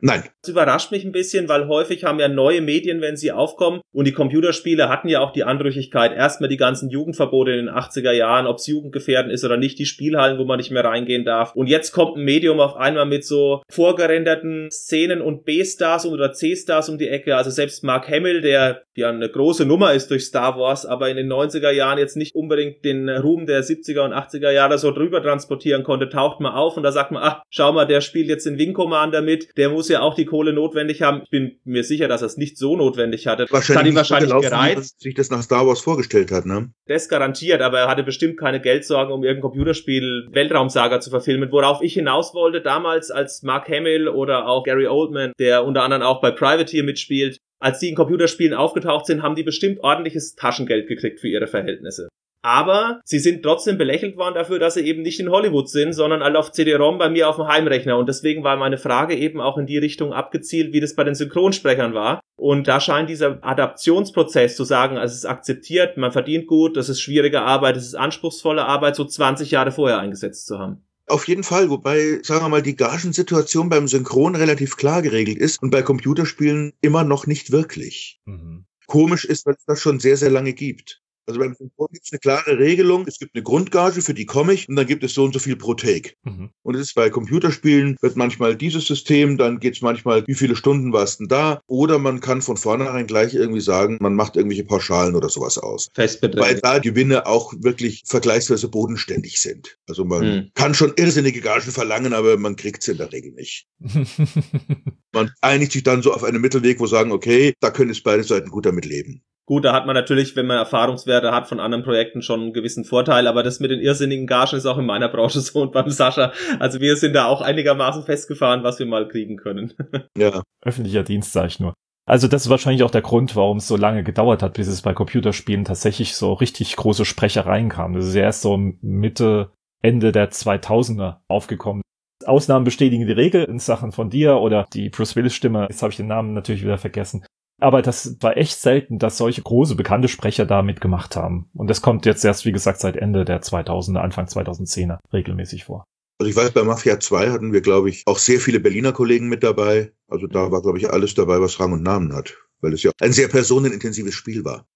Nein. Das überrascht mich ein bisschen, weil häufig haben ja neue Medien, wenn sie aufkommen, und die Computerspiele hatten ja auch die Anrüchigkeit, erstmal die ganzen Jugendverbote in den 80er Jahren, ob es jugendgefährdend ist oder nicht, die Spielhallen, wo man nicht mehr reingehen darf. Und jetzt kommt ein Medium auf einmal mit so vorgerenderten Szenen und B-Stars oder C-Stars um die Ecke. Also selbst Mark Hamill, der ja eine große Nummer ist durch Star Wars, aber in den 90er Jahren jetzt nicht unbedingt den Ruhm der 70er und 80er Jahre so drüber transportieren konnte, taucht mal auf und da sagt man, ach, schau mal, der spielt jetzt den Wing Commander damit. Der muss ja auch die Kohle notwendig haben. Ich bin mir sicher, dass er es nicht so notwendig hatte. Wahrscheinlich hat ihn wahrscheinlich so gereizt. sich das nach Star Wars vorgestellt hat, ne? Das garantiert, aber er hatte bestimmt keine Geldsorgen, um irgendein Computerspiel Weltraumsaga zu verfilmen. Worauf ich hinaus wollte damals, als Mark Hamill oder auch Gary Oldman, der unter anderem auch bei Privateer mitspielt, als die in Computerspielen aufgetaucht sind, haben die bestimmt ordentliches Taschengeld gekriegt für ihre Verhältnisse aber sie sind trotzdem belächelt worden dafür, dass sie eben nicht in Hollywood sind, sondern alle auf CD-ROM bei mir auf dem Heimrechner. Und deswegen war meine Frage eben auch in die Richtung abgezielt, wie das bei den Synchronsprechern war. Und da scheint dieser Adaptionsprozess zu sagen, also es ist akzeptiert, man verdient gut, das ist schwierige Arbeit, das ist anspruchsvolle Arbeit, so 20 Jahre vorher eingesetzt zu haben. Auf jeden Fall, wobei, sagen wir mal, die Gagensituation beim Synchron relativ klar geregelt ist und bei Computerspielen immer noch nicht wirklich. Mhm. Komisch ist, weil es das schon sehr, sehr lange gibt. Also beim Synchron gibt es eine klare Regelung. Es gibt eine Grundgage, für die komme ich, und dann gibt es so und so viel pro Take. Mhm. Und es ist bei Computerspielen, wird manchmal dieses System, dann geht es manchmal, wie viele Stunden warst denn da? Oder man kann von vornherein gleich irgendwie sagen, man macht irgendwelche Pauschalen oder sowas aus. Festbeträge. Weil da Gewinne auch wirklich vergleichsweise bodenständig sind. Also man mhm. kann schon irrsinnige Gagen verlangen, aber man kriegt sie in der Regel nicht. [laughs] man einigt sich dann so auf einen Mittelweg, wo sagen, okay, da können es beide Seiten gut damit leben. Gut, da hat man natürlich, wenn man Erfahrungswerte hat von anderen Projekten, schon einen gewissen Vorteil, aber das mit den irrsinnigen Gagen ist auch in meiner Branche [laughs] so und beim Sascha. Also wir sind da auch einigermaßen festgefahren, was wir mal kriegen können. [laughs] Ja. Öffentlicher Dienst, sag ich nur. Also das ist wahrscheinlich auch der Grund, warum es so lange gedauert hat, bis es bei Computerspielen tatsächlich so richtig große Sprechereien kam. Das ist ja erst so Mitte, Ende der 2000er aufgekommen. Ausnahmen bestätigen die Regel in Sachen von dir oder die Bruce Willis Stimme. Jetzt habe ich den Namen natürlich wieder vergessen. Aber das war echt selten, dass solche große bekannte Sprecher da mitgemacht haben. Und das kommt jetzt erst, wie gesagt, seit Ende der 2000er, Anfang 2010er regelmäßig vor. Also ich weiß, bei Mafia 2 hatten wir, glaube ich, auch sehr viele Berliner Kollegen mit dabei. Also da war, glaube ich, alles dabei, was Rang und Namen hat, weil es ja ein sehr personenintensives Spiel war.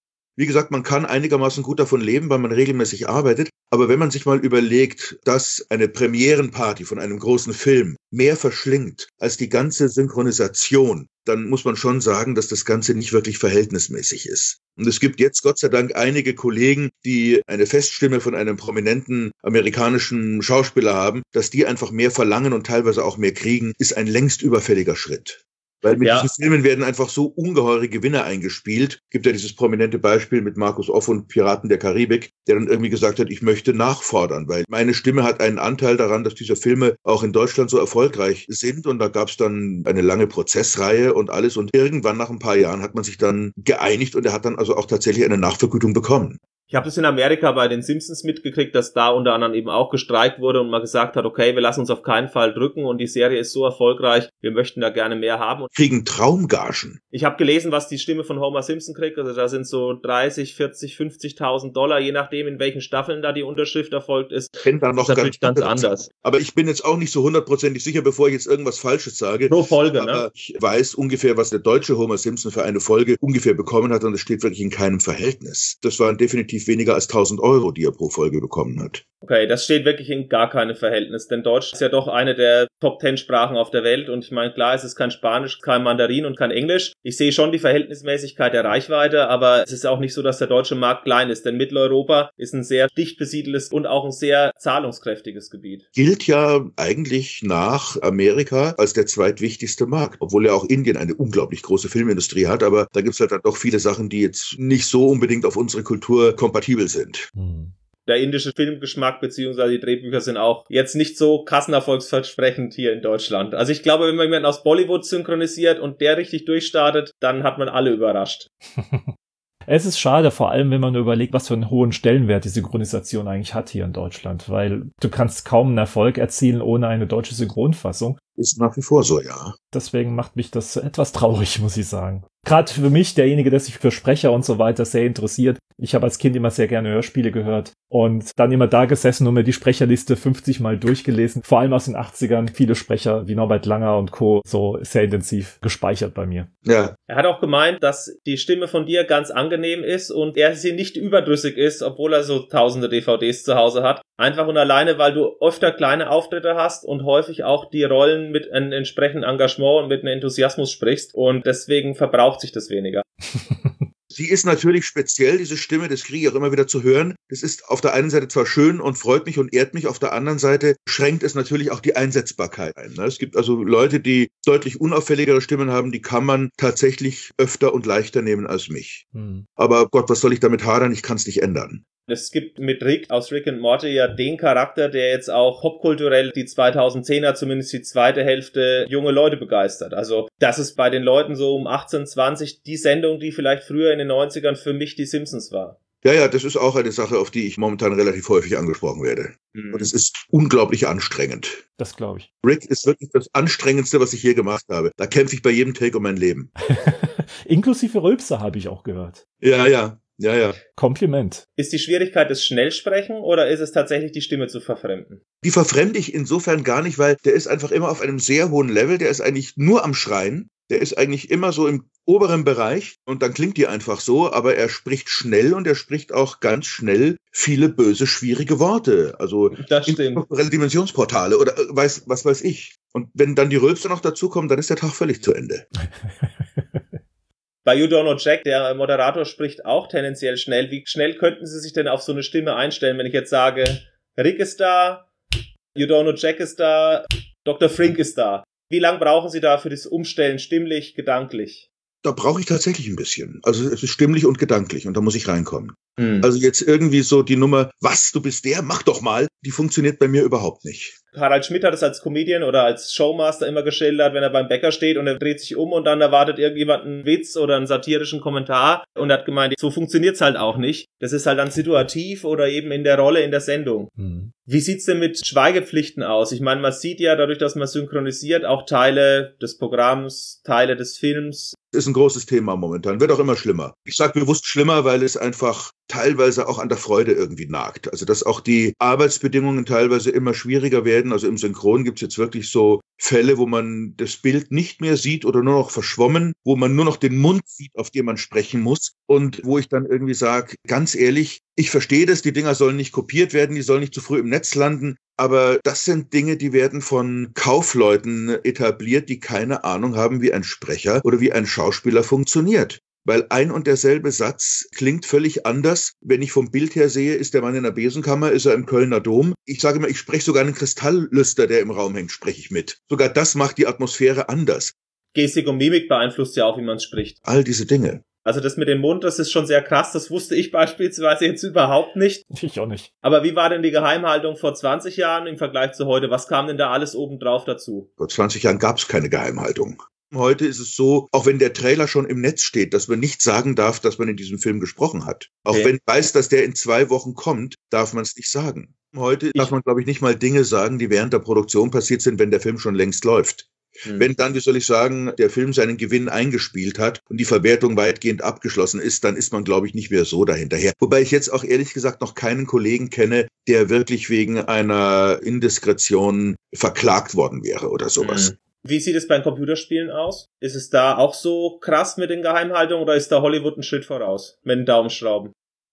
Wie gesagt, man kann einigermaßen gut davon leben, weil man regelmäßig arbeitet. Aber wenn man sich mal überlegt, dass eine Premierenparty von einem großen Film mehr verschlingt als die ganze Synchronisation, dann muss man schon sagen, dass das Ganze nicht wirklich verhältnismäßig ist. Und es gibt jetzt Gott sei Dank einige Kollegen, die eine Feststimme von einem prominenten amerikanischen Schauspieler haben, dass die einfach mehr verlangen und teilweise auch mehr kriegen, ist ein längst überfälliger Schritt. Weil mit ja. diesen Filmen werden einfach so ungeheure Gewinne eingespielt. Gibt ja dieses prominente Beispiel mit Markus Off und Piraten der Karibik, der dann irgendwie gesagt hat, ich möchte nachfordern, weil meine Stimme hat einen Anteil daran, dass diese Filme auch in Deutschland so erfolgreich sind. Und da gab es dann eine lange Prozessreihe und alles. Und irgendwann nach ein paar Jahren hat man sich dann geeinigt und er hat dann also auch tatsächlich eine Nachvergütung bekommen. Ich habe das in Amerika bei den Simpsons mitgekriegt, dass da unter anderem eben auch gestreikt wurde und man gesagt hat, okay, wir lassen uns auf keinen Fall drücken und die Serie ist so erfolgreich, wir möchten da gerne mehr haben. Kriegen Traumgagen. Ich habe gelesen, was die Stimme von Homer Simpson kriegt. Also da sind so 30, 40, 50.000 Dollar, je nachdem, in welchen Staffeln da die Unterschrift erfolgt ist. Kennt dann noch das ist ganz, ganz anders. Aber ich bin jetzt auch nicht so hundertprozentig sicher, bevor ich jetzt irgendwas Falsches sage. Pro Folge, aber ne? Ich weiß ungefähr, was der deutsche Homer Simpson für eine Folge ungefähr bekommen hat und es steht wirklich in keinem Verhältnis. Das waren definitiv definitiv weniger als 1000 Euro, die er pro Folge bekommen hat. Okay, das steht wirklich in gar keinem Verhältnis, denn Deutsch ist ja doch eine der Top 10 Sprachen auf der Welt und ich meine, klar, es ist kein Spanisch, kein Mandarin und kein Englisch. Ich sehe schon die Verhältnismäßigkeit der Reichweite, aber es ist auch nicht so, dass der deutsche Markt klein ist, denn Mitteleuropa ist ein sehr dicht besiedeltes und auch ein sehr zahlungskräftiges Gebiet. Gilt ja eigentlich nach Amerika als der zweitwichtigste Markt, obwohl ja auch Indien eine unglaublich große Filmindustrie hat, aber da gibt es halt dann doch viele Sachen, die jetzt nicht so unbedingt auf unsere Kultur kompatibel sind. Hm der indische Filmgeschmack beziehungsweise die Drehbücher sind auch jetzt nicht so kassenerfolgsversprechend hier in Deutschland. Also ich glaube, wenn man jemanden aus Bollywood synchronisiert und der richtig durchstartet, dann hat man alle überrascht. [laughs] Es ist schade, vor allem wenn man überlegt, was für einen hohen Stellenwert die Synchronisation eigentlich hat hier in Deutschland, weil du kannst kaum einen Erfolg erzielen ohne eine deutsche Synchronfassung. Ist nach wie vor so, ja. Deswegen macht mich das etwas traurig, [laughs] muss ich sagen. Gerade für mich, derjenige, der sich für Sprecher und so weiter sehr interessiert. Ich habe als Kind immer sehr gerne Hörspiele gehört und dann immer da gesessen und mir die Sprecherliste 50 Mal durchgelesen. Vor allem aus den 80ern. Viele Sprecher wie Norbert Langer und Co. so sehr intensiv gespeichert bei mir. Ja. Er hat auch gemeint, dass die Stimme von dir ganz angenehm ist und er sie nicht überdrüssig ist, obwohl er so tausende DVDs zu Hause hat. Einfach und alleine, weil du öfter kleine Auftritte hast und häufig auch die Rollen mit einem entsprechenden Engagement und mit einem Enthusiasmus sprichst und deswegen verbraucht sich das weniger. [laughs] Sie ist natürlich speziell, diese Stimme, das kriege ich auch immer wieder zu hören. Das ist auf der einen Seite zwar schön und freut mich und ehrt mich, auf der anderen Seite schränkt es natürlich auch die Einsetzbarkeit ein. Ne? Es gibt also Leute, die deutlich unauffälligere Stimmen haben, die kann man tatsächlich öfter und leichter nehmen als mich. Hm. Aber Gott, was soll ich damit hadern? Ich kann es nicht ändern. Es gibt mit Rick aus Rick and Morty ja den Charakter, der jetzt auch popkulturell die 2010er, zumindest die zweite Hälfte, junge Leute begeistert. Also das ist bei den Leuten so um 18, 20 die Sendung, die vielleicht früher in den 90ern für mich die Simpsons war. Ja, ja, das ist auch eine Sache, auf die ich momentan relativ häufig angesprochen werde. Mhm. Und es ist unglaublich anstrengend. Das glaube ich. Rick ist wirklich das Anstrengendste, was ich je gemacht habe. Da kämpfe ich bei jedem Take um mein Leben. [laughs] Inklusive Rülpser habe ich auch gehört. Ja, ja. Ja, ja. Kompliment. Ist die Schwierigkeit das Schnellsprechen oder ist es tatsächlich die Stimme zu verfremden? Die verfremde ich insofern gar nicht, weil der ist einfach immer auf einem sehr hohen Level. Der ist eigentlich nur am Schreien. Der ist eigentlich immer so im oberen Bereich und dann klingt die einfach so, aber er spricht schnell und er spricht auch ganz schnell viele böse, schwierige Worte. Also das stimmt. Dimensionsportale oder äh, weiß, was weiß ich. Und wenn dann die Rülpse noch dazukommen, dann ist der Tag völlig zu Ende. [laughs] Bei You Don't Know Jack, der Moderator spricht auch tendenziell schnell. Wie schnell könnten Sie sich denn auf so eine Stimme einstellen, wenn ich jetzt sage, Rick ist da, You Don't Know Jack ist da, Dr. Frink ist da? Wie lange brauchen Sie da für das Umstellen stimmlich, gedanklich? Da brauche ich tatsächlich ein bisschen. Also es ist stimmlich und gedanklich und da muss ich reinkommen. Hm. Also jetzt irgendwie so die Nummer, was, du bist der, mach doch mal, die funktioniert bei mir überhaupt nicht. Harald Schmidt hat es als Comedian oder als Showmaster immer geschildert, wenn er beim Bäcker steht und er dreht sich um und dann erwartet irgendjemand einen Witz oder einen satirischen Kommentar und hat gemeint, so funktioniert's halt auch nicht. Das ist halt dann situativ oder eben in der Rolle in der Sendung. Mhm. Wie sieht's denn mit Schweigepflichten aus? Ich meine, man sieht ja dadurch, dass man synchronisiert, auch Teile des Programms, Teile des Films ist ein großes Thema momentan, wird auch immer schlimmer. Ich sage bewusst schlimmer, weil es einfach teilweise auch an der Freude irgendwie nagt. Also dass auch die Arbeitsbedingungen teilweise immer schwieriger werden. Also im Synchron gibt's jetzt wirklich so Fälle, wo man das Bild nicht mehr sieht oder nur noch verschwommen, wo man nur noch den Mund sieht, auf dem man sprechen muss. Und wo ich dann irgendwie sage, ganz ehrlich, ich verstehe das, die Dinger sollen nicht kopiert werden, die sollen nicht zu früh im Netz landen, aber das sind Dinge, die werden von Kaufleuten etabliert, die keine Ahnung haben, wie ein Sprecher oder wie ein Schauspieler funktioniert. Weil ein und derselbe Satz klingt völlig anders. Wenn ich vom Bild her sehe, ist der Mann in der Besenkammer, ist er im Kölner Dom. Ich sage immer, ich spreche sogar einen Kristalllüster, der im Raum hängt, spreche ich mit. Sogar das macht die Atmosphäre anders. Gestik und Mimik beeinflusst ja auch, wie man spricht. All diese Dinge. Also das mit dem Mund, das ist schon sehr krass. Das wusste ich [laughs] beispielsweise jetzt überhaupt nicht. Ich auch nicht. Aber wie war denn die Geheimhaltung vor 20 Jahren im Vergleich zu heute? Was kam denn da alles obendrauf dazu? Vor 20 Jahren gab es keine Geheimhaltung. Heute ist es so, auch wenn der Trailer schon im Netz steht, dass man nicht sagen darf, dass man in diesem Film gesprochen hat. Auch okay. wenn weiß, dass der in zwei Wochen kommt, darf man es nicht sagen. Heute darf man, glaube ich, nicht mal Dinge sagen, die während der Produktion passiert sind, wenn der Film schon längst läuft. Hm. Wenn dann, wie soll ich sagen, der Film seinen Gewinn eingespielt hat und die Verwertung weitgehend abgeschlossen ist, dann ist man, glaube ich, nicht mehr so dahinterher. Wobei ich jetzt auch ehrlich gesagt noch keinen Kollegen kenne, der wirklich wegen einer Indiskretion verklagt worden wäre oder sowas. Hm. Wie sieht es bei Computerspielen aus? Ist es da auch so krass mit den Geheimhaltungen oder ist da Hollywood ein Schritt voraus mit den Daumenschrauben?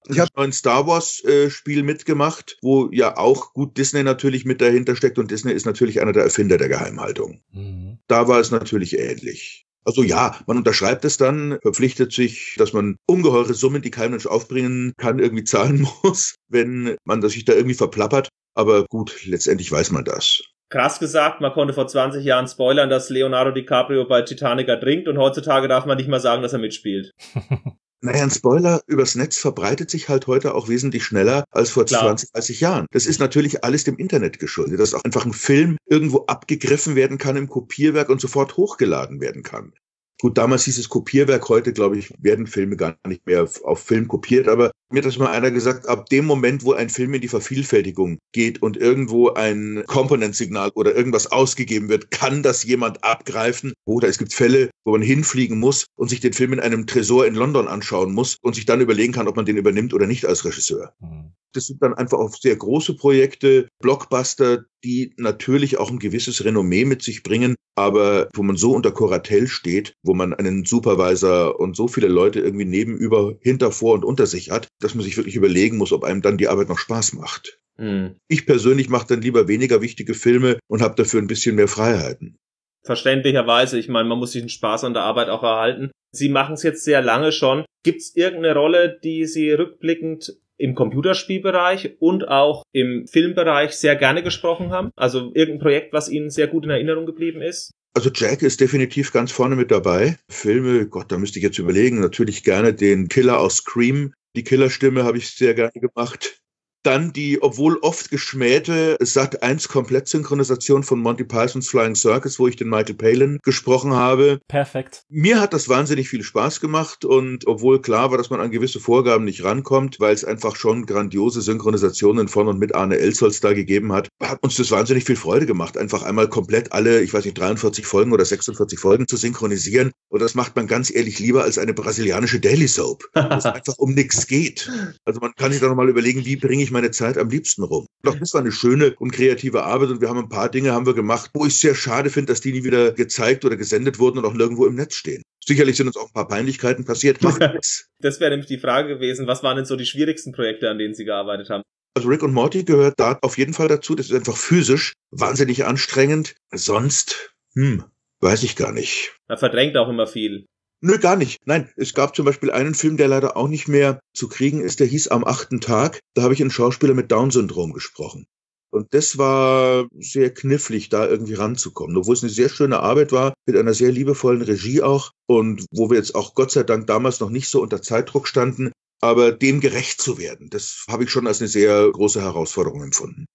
Ich habe ein Star Wars äh, Spiel mitgemacht, wo ja auch gut Disney natürlich mit dahinter steckt und Disney ist natürlich einer der Erfinder der Geheimhaltung. Mhm. Da war es natürlich ähnlich. Also ja, man unterschreibt es dann, verpflichtet sich, dass man ungeheure Summen, die kein Mensch aufbringen kann, irgendwie [laughs] zahlen muss, wenn man sich da irgendwie verplappert. Aber gut, letztendlich weiß man das. Krass gesagt, man konnte vor 20 Jahren spoilern, dass Leonardo DiCaprio bei Titanic ertrinkt und heutzutage darf man nicht mal sagen, dass er mitspielt. [laughs] Naja, ein Spoiler übers Netz verbreitet sich halt heute auch wesentlich schneller als vor Klar. 20, 30 Jahren. Das ist natürlich alles dem Internet geschuldet, dass auch einfach ein Film irgendwo abgegriffen werden kann im Kopierwerk und sofort hochgeladen werden kann. Gut, damals hieß es Kopierwerk, heute glaube ich, werden Filme gar nicht mehr auf Film kopiert, aber mir hat das mal einer gesagt, ab dem Moment, wo ein Film in die Vervielfältigung geht und irgendwo ein Komponentsignal oder irgendwas ausgegeben wird, kann das jemand abgreifen. Oder es gibt Fälle, wo man hinfliegen muss und sich den Film in einem Tresor in London anschauen muss und sich dann überlegen kann, ob man den übernimmt oder nicht als Regisseur. Mhm. Das sind dann einfach auch sehr große Projekte, Blockbuster, die natürlich auch ein gewisses Renommee mit sich bringen, aber wo man so unter Koratell steht, wo man einen Supervisor und so viele Leute irgendwie nebenüber, hinter, vor und unter sich hat, dass man sich wirklich überlegen muss, ob einem dann die Arbeit noch Spaß macht. Mhm. Ich persönlich mache dann lieber weniger wichtige Filme und habe dafür ein bisschen mehr Freiheiten. Verständlicherweise, ich meine, man muss sich den Spaß an der Arbeit auch erhalten. Sie machen es jetzt sehr lange schon. Gibt es irgendeine Rolle, die Sie rückblickend im Computerspielbereich und auch im Filmbereich sehr gerne gesprochen haben? Also irgendein Projekt, was Ihnen sehr gut in Erinnerung geblieben ist? Also Jack ist definitiv ganz vorne mit dabei. Filme, Gott, da müsste ich jetzt überlegen. Natürlich gerne den Killer aus Scream. Die Killerstimme habe ich sehr gerne gemacht. Dann die, obwohl oft geschmähte Sat 1 Komplettsynchronisation von Monty Pythons Flying Circus, wo ich den Michael Palin gesprochen habe. Perfekt. Mir hat das wahnsinnig viel Spaß gemacht und obwohl klar war, dass man an gewisse Vorgaben nicht rankommt, weil es einfach schon grandiose Synchronisationen von und mit Arne Elsholz da gegeben hat, hat uns das wahnsinnig viel Freude gemacht, einfach einmal komplett alle, ich weiß nicht, 43 Folgen oder 46 Folgen zu synchronisieren. Und das macht man ganz ehrlich lieber als eine brasilianische Daily Soap, wo es [laughs] einfach um nichts geht. Also man kann sich da nochmal überlegen, wie bringe ich meine Zeit am liebsten rum. Doch das war eine schöne und kreative Arbeit und wir haben ein paar Dinge haben wir gemacht, wo ich sehr schade finde, dass die nie wieder gezeigt oder gesendet wurden und auch nirgendwo im Netz stehen. Sicherlich sind uns auch ein paar Peinlichkeiten passiert. [laughs] das wäre nämlich die Frage gewesen, was waren denn so die schwierigsten Projekte, an denen Sie gearbeitet haben? Also Rick und Morty gehört da auf jeden Fall dazu. Das ist einfach physisch wahnsinnig anstrengend. Sonst, hm, weiß ich gar nicht. Er verdrängt auch immer viel. Nö, gar nicht. Nein, es gab zum Beispiel einen Film, der leider auch nicht mehr zu kriegen ist, der hieß Am achten Tag. Da habe ich einen Schauspieler mit Down-Syndrom gesprochen. Und das war sehr knifflig, da irgendwie ranzukommen. Obwohl es eine sehr schöne Arbeit war, mit einer sehr liebevollen Regie auch. Und wo wir jetzt auch Gott sei Dank damals noch nicht so unter Zeitdruck standen. Aber dem gerecht zu werden, das habe ich schon als eine sehr große Herausforderung empfunden.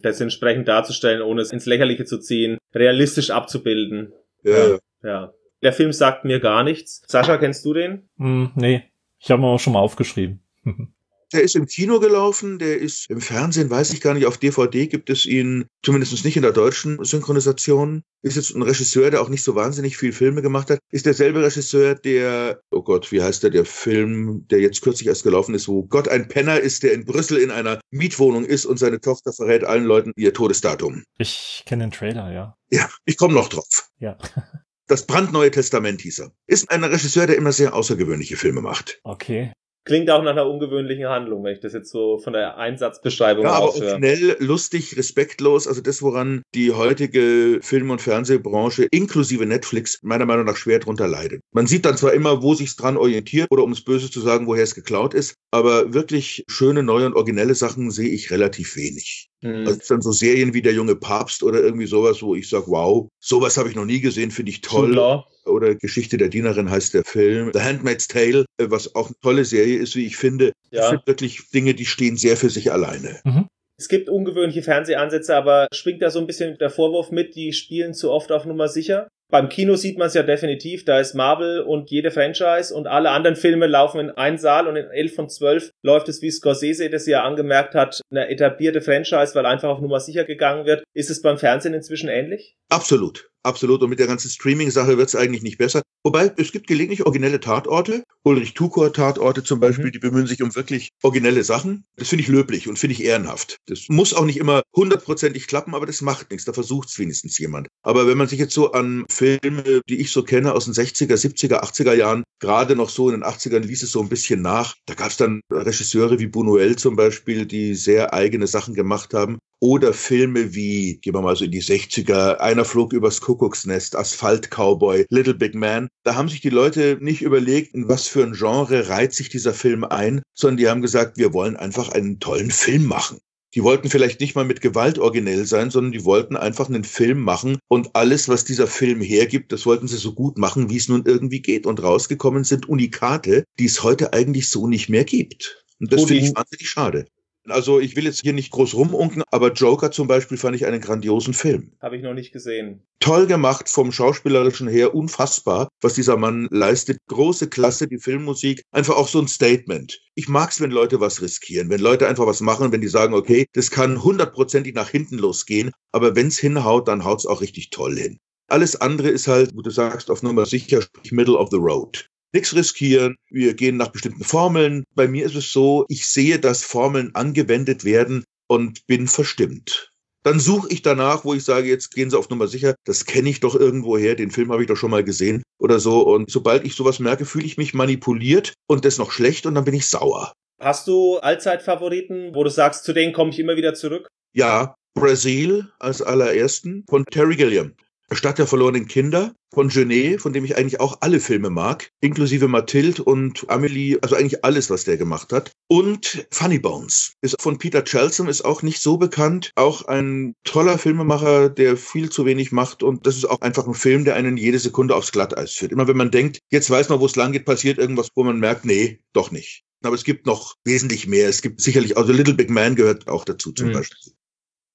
Das entsprechend darzustellen, ohne es ins Lächerliche zu ziehen, realistisch abzubilden. Ja. ja. Der Film sagt mir gar nichts. Sascha, kennst du den? Mm, nee, ich habe ihn auch schon mal aufgeschrieben. [laughs] Der ist im Kino gelaufen, der ist im Fernsehen, weiß ich gar nicht, auf DVD gibt es ihn, zumindest nicht in der deutschen Synchronisation. Ist jetzt ein Regisseur, der auch nicht so wahnsinnig viel Filme gemacht hat. Ist derselbe Regisseur, der, oh Gott, wie heißt der, der Film, der jetzt kürzlich erst gelaufen ist, wo Gott ein Penner ist, der in Brüssel in einer Mietwohnung ist und seine Tochter verrät allen Leuten ihr Todesdatum. Ich kenne den Trailer, ja. Ja, ich komme noch drauf. Ja. [laughs] Das brandneue Testament hieß er. Ist ein Regisseur, der immer sehr außergewöhnliche Filme macht. Okay. Klingt auch nach einer ungewöhnlichen Handlung, wenn ich das jetzt so von der Einsatzbeschreibung Ja, aber schnell, lustig, respektlos. Also das, woran die heutige Film- und Fernsehbranche inklusive Netflix meiner Meinung nach schwer drunter leidet. Man sieht dann zwar immer, wo sich's dran orientiert oder um es böse zu sagen, woher es geklaut ist, aber wirklich schöne, neue und originelle Sachen sehe ich relativ wenig. Mhm. Also dann so Serien wie Der junge Papst oder irgendwie sowas, wo ich sage, wow, sowas habe ich noch nie gesehen, finde ich toll. Klar. Oder Geschichte der Dienerin heißt der Film. The Handmaid's Tale, äh, was auch eine tolle Serie ist, wie ich finde. Ja. Ich finde wirklich Dinge, die stehen sehr für sich alleine. Mhm. Es gibt ungewöhnliche Fernsehansätze, aber schwingt da so ein bisschen der Vorwurf mit, die spielen zu oft auf Nummer sicher? Beim Kino sieht man es ja definitiv, da ist Marvel und jede Franchise und alle anderen Filme laufen in einen Saal und in 11 von 12 läuft es, wie Scorsese das ja angemerkt hat, eine etablierte Franchise, weil einfach auf Nummer sicher gegangen wird. Ist es beim Fernsehen inzwischen ähnlich? Absolut. Absolut. Und mit der ganzen Streaming-Sache wird es eigentlich nicht besser. Wobei, es gibt gelegentlich originelle Tatorte. Ulrich Tukor-Tatorte zum Beispiel, mhm. die bemühen sich um wirklich originelle Sachen. Das finde ich löblich und finde ich ehrenhaft. Das muss auch nicht immer hundertprozentig klappen, aber das macht nichts. Da versucht es wenigstens jemand. Aber wenn man sich jetzt so an Filme, die ich so kenne aus den 60er, 70er, 80er Jahren, gerade noch so in den 80ern ließ es so ein bisschen nach. Da gab es dann Regisseure wie Buñuel zum Beispiel, die sehr eigene Sachen gemacht haben. Oder Filme wie, gehen wir mal so in die 60er, Einer flog übers Kuckucksnest, Asphalt Cowboy, Little Big Man. Da haben sich die Leute nicht überlegt, in was für ein Genre reiht sich dieser Film ein, sondern die haben gesagt, wir wollen einfach einen tollen Film machen. Die wollten vielleicht nicht mal mit Gewalt originell sein, sondern die wollten einfach einen Film machen und alles, was dieser Film hergibt, das wollten sie so gut machen, wie es nun irgendwie geht. Und rausgekommen sind Unikate, die es heute eigentlich so nicht mehr gibt. Und das finde ich wahnsinnig schade. Also ich will jetzt hier nicht groß rumunken, aber Joker zum Beispiel fand ich einen grandiosen Film. Habe ich noch nicht gesehen. Toll gemacht vom schauspielerischen her, unfassbar, was dieser Mann leistet. Große Klasse, die Filmmusik, einfach auch so ein Statement. Ich mag's, wenn Leute was riskieren, wenn Leute einfach was machen, wenn die sagen, okay, das kann hundertprozentig nach hinten losgehen, aber wenn's hinhaut, dann haut's auch richtig toll hin. Alles andere ist halt, wo du sagst, auf Nummer sicher, Middle of the Road nichts riskieren, wir gehen nach bestimmten Formeln. Bei mir ist es so, ich sehe, dass Formeln angewendet werden und bin verstimmt. Dann suche ich danach, wo ich sage, jetzt gehen Sie auf Nummer sicher, das kenne ich doch irgendwoher, den Film habe ich doch schon mal gesehen oder so. Und sobald ich sowas merke, fühle ich mich manipuliert und das noch schlecht und dann bin ich sauer. Hast du Allzeitfavoriten, wo du sagst, zu denen komme ich immer wieder zurück? Ja, Brasil als allerersten von Terry Gilliam. Stadt der verlorenen Kinder von Genet, von dem ich eigentlich auch alle Filme mag, inklusive Mathilde und Amelie, also eigentlich alles, was der gemacht hat. Und Funny Bones ist von Peter Chelsom, ist auch nicht so bekannt, auch ein toller Filmemacher, der viel zu wenig macht und das ist auch einfach ein Film, der einen jede Sekunde aufs Glatteis führt. Immer wenn man denkt, jetzt weiß man, wo es lang geht, passiert irgendwas, wo man merkt, nee, doch nicht. Aber es gibt noch wesentlich mehr. Es gibt sicherlich, also Little Big Man gehört auch dazu zum mhm. Beispiel.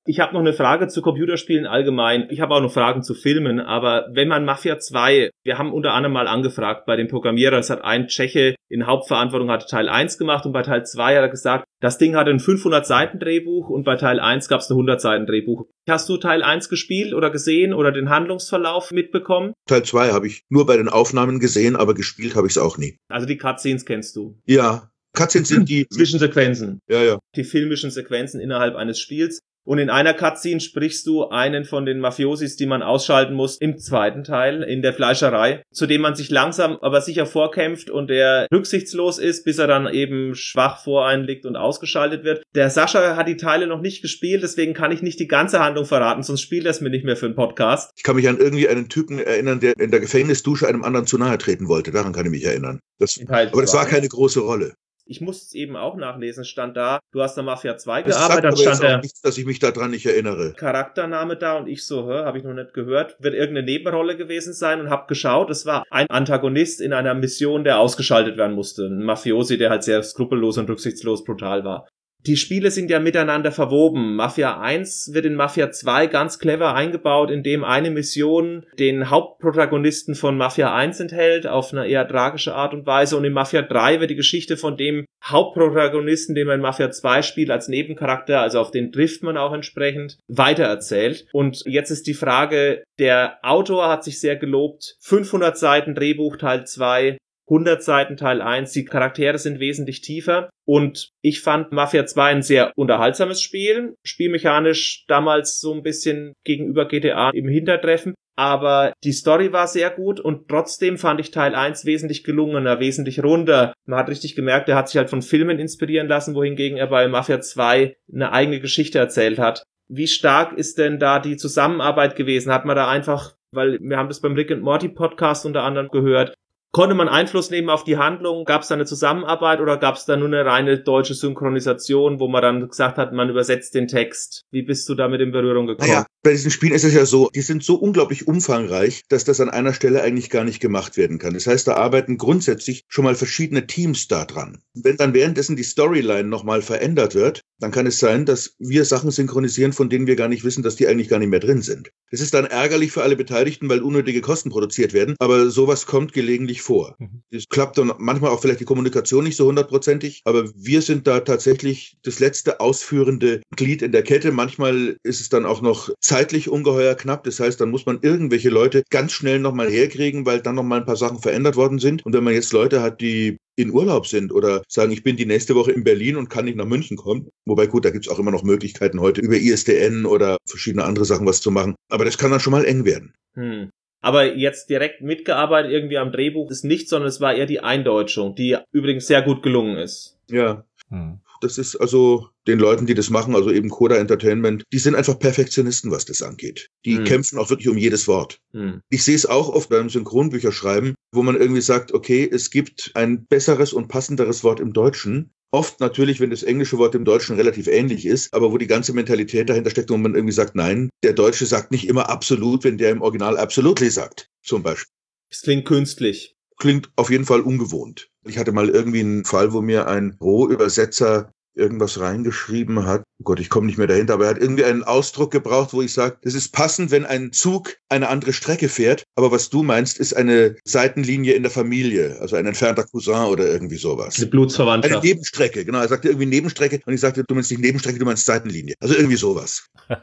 Ich habe noch eine Frage zu Computerspielen allgemein. Ich habe auch noch Fragen zu Filmen, aber wenn man Mafia 2, wir haben unter anderem mal angefragt bei dem Programmierer, es hat ein Tscheche in Hauptverantwortung hatte Teil 1 gemacht und bei Teil 2 hat er gesagt, das Ding hatte ein 500 Seiten Drehbuch und bei Teil 1 gab es ein 100 Seiten Drehbuch. Hast du Teil 1 gespielt oder gesehen oder den Handlungsverlauf mitbekommen? Teil 2 habe ich nur bei den Aufnahmen gesehen, aber gespielt habe ich es auch nie. Also die Cutscenes kennst du? Ja, Cutscenes sind die Zwischensequenzen. Ja, ja. Die filmischen Sequenzen innerhalb eines Spiels. Und in einer Cutscene sprichst du einen von den Mafiosis, die man ausschalten muss, im zweiten Teil, in der Fleischerei, zu dem man sich langsam aber sicher vorkämpft und der rücksichtslos ist, bis er dann eben schwach voreinliegt und ausgeschaltet wird. Der Sascha hat die Teile noch nicht gespielt, deswegen kann ich nicht die ganze Handlung verraten, sonst spielt er es mir nicht mehr für einen Podcast. Ich kann mich an irgendwie einen Typen erinnern, der in der Gefängnisdusche einem anderen zu nahe treten wollte. Daran kann ich mich erinnern. Das, aber das war keine große Rolle. Ich musste es eben auch nachlesen, stand da, du hast der Mafia 2 das gearbeitet, dann stand der nichts, dass ich mich daran nicht erinnere. Charaktername da und ich so, hör, habe ich noch nicht gehört, wird irgendeine Nebenrolle gewesen sein und habe geschaut, es war ein Antagonist in einer Mission, der ausgeschaltet werden musste, ein Mafiosi, der halt sehr skrupellos und rücksichtslos brutal war die Spiele sind ja miteinander verwoben. Mafia 1 wird in Mafia 2 ganz clever eingebaut, indem eine Mission den Hauptprotagonisten von Mafia 1 enthält, auf eine eher tragische Art und Weise. Und in Mafia 3 wird die Geschichte von dem Hauptprotagonisten, den man in Mafia 2 spielt, als Nebencharakter, also auf den trifft man auch entsprechend, weitererzählt. Und jetzt ist die Frage, der Autor hat sich sehr gelobt, 500 Seiten Drehbuch Teil 2, 100 Seiten Teil 1. Die Charaktere sind wesentlich tiefer. Und ich fand Mafia 2 ein sehr unterhaltsames Spiel. Spielmechanisch damals so ein bisschen gegenüber GTA im Hintertreffen. Aber die Story war sehr gut und trotzdem fand ich Teil 1 wesentlich gelungener, wesentlich runder. Man hat richtig gemerkt, er hat sich halt von Filmen inspirieren lassen, wohingegen er bei Mafia 2 eine eigene Geschichte erzählt hat. Wie stark ist denn da die Zusammenarbeit gewesen? Hat man da einfach weil wir haben das beim Rick and Morty Podcast unter anderem gehört, Konnte man Einfluss nehmen auf die Handlung? Gab es da eine Zusammenarbeit oder gab es da nur eine reine deutsche Synchronisation, wo man dann gesagt hat, man übersetzt den Text? Wie bist du damit in Berührung gekommen? Naja, bei diesen Spielen ist es ja so, die sind so unglaublich umfangreich, dass das an einer Stelle eigentlich gar nicht gemacht werden kann. Das heißt, da arbeiten grundsätzlich schon mal verschiedene Teams da dran. Wenn dann währenddessen die Storyline nochmal verändert wird, dann kann es sein, dass wir Sachen synchronisieren, von denen wir gar nicht wissen, dass die eigentlich gar nicht mehr drin sind. Das ist dann ärgerlich für alle Beteiligten, weil unnötige Kosten produziert werden, aber sowas kommt gelegentlich vor. Es mhm. klappt dann manchmal auch vielleicht die Kommunikation nicht so hundertprozentig, aber wir sind da tatsächlich das letzte ausführende Glied in der Kette. Manchmal ist es dann auch noch zeitlich ungeheuer knapp. Das heißt, dann muss man irgendwelche Leute ganz schnell nochmal herkriegen, weil dann nochmal ein paar Sachen verändert worden sind. Und wenn man jetzt Leute hat, die in Urlaub sind oder sagen, ich bin die nächste Woche in Berlin und kann nicht nach München kommen. Wobei gut, da gibt's auch immer noch Möglichkeiten heute über ISDN oder verschiedene andere Sachen was zu machen. Aber das kann dann schon mal eng werden. Hm. Aber jetzt direkt mitgearbeitet irgendwie am Drehbuch ist nicht, sondern es war eher die Eindeutschung, die übrigens sehr gut gelungen ist. Ja. Hm. Das ist also den Leuten, die das machen, also eben Coda Entertainment, die sind einfach Perfektionisten, was das angeht. Die hm. kämpfen auch wirklich um jedes Wort. Hm. Ich sehe es auch oft beim Synchronbücherschreiben, wo man irgendwie sagt, okay, es gibt ein besseres und passenderes Wort im Deutschen. Oft natürlich, wenn das englische Wort im Deutschen relativ ähnlich ist, aber wo die ganze Mentalität dahinter steckt und man irgendwie sagt, nein, der Deutsche sagt nicht immer absolut, wenn der im Original absolutely sagt, zum Beispiel. Es klingt künstlich klingt auf jeden Fall ungewohnt. Ich hatte mal irgendwie einen Fall, wo mir ein Rohübersetzer irgendwas reingeschrieben hat. Oh Gott, ich komme nicht mehr dahinter, aber er hat irgendwie einen Ausdruck gebraucht, wo ich sage, das ist passend, wenn ein Zug eine andere Strecke fährt. Aber was du meinst, ist eine Seitenlinie in der Familie, also ein entfernter Cousin oder irgendwie sowas. Eine Blutsverwandtschaft. Eine Nebenstrecke, genau. Er sagte irgendwie Nebenstrecke und ich sagte, du meinst nicht Nebenstrecke, du meinst Seitenlinie. Also irgendwie sowas. [laughs]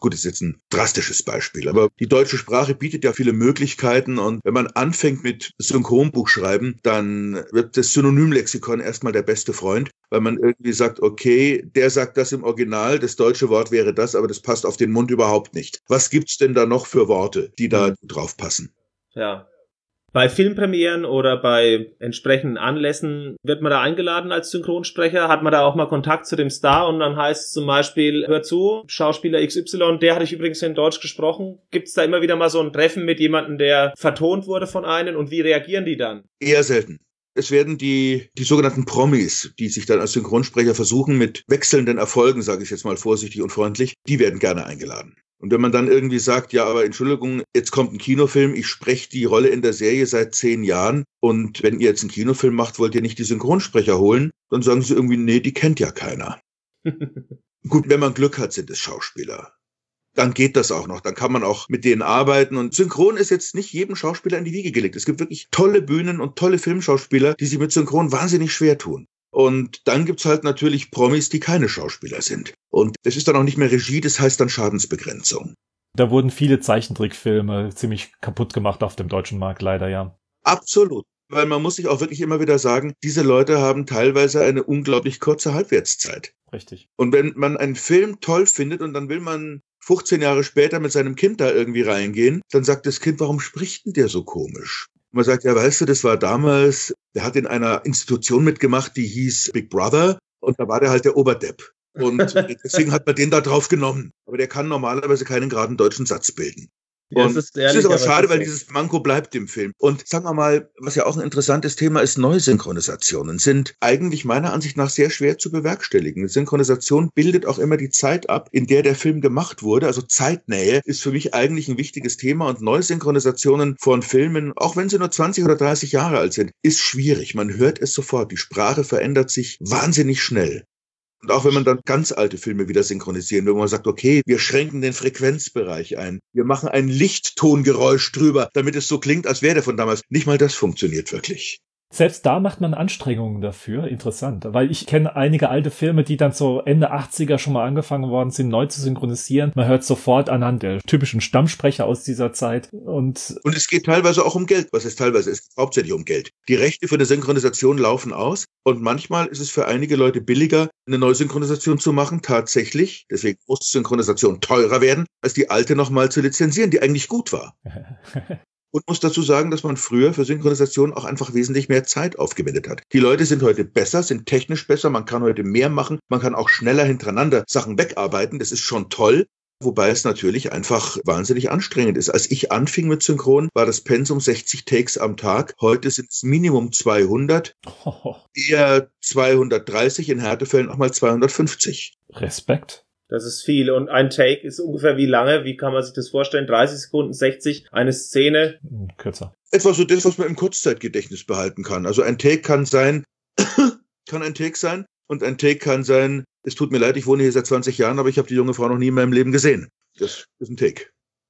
Gut, das ist jetzt ein drastisches Beispiel, aber die deutsche Sprache bietet ja viele Möglichkeiten und wenn man anfängt mit Synchronbuchschreiben, dann wird das Synonymlexikon erstmal der beste Freund, weil man irgendwie sagt, okay, der sagt das im Original, das deutsche Wort wäre das, aber das passt auf den Mund überhaupt nicht. Was gibt's denn da noch für Worte, die da mhm. drauf passen? Ja, bei Filmpremieren oder bei entsprechenden Anlässen wird man da eingeladen als Synchronsprecher, hat man da auch mal Kontakt zu dem Star und dann heißt es zum Beispiel, hör zu, Schauspieler XY, der hatte ich übrigens in Deutsch gesprochen. Gibt es da immer wieder mal so ein Treffen mit jemandem, der vertont wurde von einem und wie reagieren die dann? Eher selten. Es werden die, die sogenannten Promis, die sich dann als Synchronsprecher versuchen, mit wechselnden Erfolgen, sage ich jetzt mal vorsichtig und freundlich, die werden gerne eingeladen. Und wenn man dann irgendwie sagt, ja, aber Entschuldigung, jetzt kommt ein Kinofilm, ich spreche die Rolle in der Serie seit zehn Jahren und wenn ihr jetzt einen Kinofilm macht, wollt ihr nicht die Synchronsprecher holen, dann sagen sie irgendwie, nee, die kennt ja keiner. [laughs] Gut, wenn man Glück hat, sind es Schauspieler. Dann geht das auch noch. Dann kann man auch mit denen arbeiten. Und Synchron ist jetzt nicht jedem Schauspieler in die Wiege gelegt. Es gibt wirklich tolle Bühnen und tolle Filmschauspieler, die sich mit Synchron wahnsinnig schwer tun. Und dann gibt's halt natürlich Promis, die keine Schauspieler sind. Und das ist dann auch nicht mehr Regie, das heißt dann Schadensbegrenzung. Da wurden viele Zeichentrickfilme ziemlich kaputt gemacht auf dem deutschen Markt, leider, ja. Absolut. Weil man muss sich auch wirklich immer wieder sagen, diese Leute haben teilweise eine unglaublich kurze Halbwertszeit. Richtig. Und wenn man einen Film toll findet und dann will man 15 Jahre später mit seinem Kind da irgendwie reingehen, dann sagt das Kind, warum spricht denn der so komisch? man sagt, ja, weißt du, das war damals, der hat in einer Institution mitgemacht, die hieß Big Brother und da war der halt der Oberdepp. Und [laughs] deswegen hat man den da drauf genommen. Aber der kann normalerweise keinen geraden deutschen Satz bilden. Ja, das ist, ehrlich, ist aber schade, weil dieses Manko bleibt im Film. Und sagen wir mal, was ja auch ein interessantes Thema ist, Neusynchronisationen sind eigentlich meiner Ansicht nach sehr schwer zu bewerkstelligen. Synchronisation bildet auch immer die Zeit ab, in der der Film gemacht wurde. Also Zeitnähe ist für mich eigentlich ein wichtiges Thema und Neusynchronisationen von Filmen, auch wenn sie nur 20 oder 30 Jahre alt sind, ist schwierig. Man hört es sofort. Die Sprache verändert sich wahnsinnig schnell. Und auch wenn man dann ganz alte Filme wieder synchronisieren, wenn man sagt, okay, wir schränken den Frequenzbereich ein, wir machen ein Lichttongeräusch drüber, damit es so klingt, als wäre der von damals. Nicht mal das funktioniert wirklich. Selbst da macht man Anstrengungen dafür. Interessant. Weil ich kenne einige alte Filme, die dann so Ende 80er schon mal angefangen worden sind, neu zu synchronisieren. Man hört sofort anhand der typischen Stammsprecher aus dieser Zeit. Und, und es geht teilweise auch um Geld. Was ist teilweise? Es geht hauptsächlich um Geld. Die Rechte für eine Synchronisation laufen aus. Und manchmal ist es für einige Leute billiger, eine neue Synchronisation zu machen. Tatsächlich. Deswegen muss Synchronisation teurer werden, als die alte nochmal zu lizenzieren, die eigentlich gut war. [laughs] und muss dazu sagen, dass man früher für Synchronisation auch einfach wesentlich mehr Zeit aufgewendet hat. Die Leute sind heute besser, sind technisch besser, man kann heute mehr machen, man kann auch schneller hintereinander Sachen wegarbeiten, das ist schon toll. Wobei es natürlich einfach wahnsinnig anstrengend ist. Als ich anfing mit Synchron, war das Pensum 60 Takes am Tag. Heute sind es Minimum 200, oh. [laughs] eher 230, in Härtefällen auch mal 250. Respekt. Das ist viel. Und ein Take ist ungefähr wie lange? Wie kann man sich das vorstellen? 30 Sekunden, 60, eine Szene? Kürzer. Etwa so das, was man im Kurzzeitgedächtnis behalten kann. Also ein Take kann sein, [coughs] kann ein Take sein. Und ein Take kann sein, es tut mir leid, ich wohne hier seit 20 Jahren, aber ich habe die junge Frau noch nie in meinem Leben gesehen. Das ist ein Take.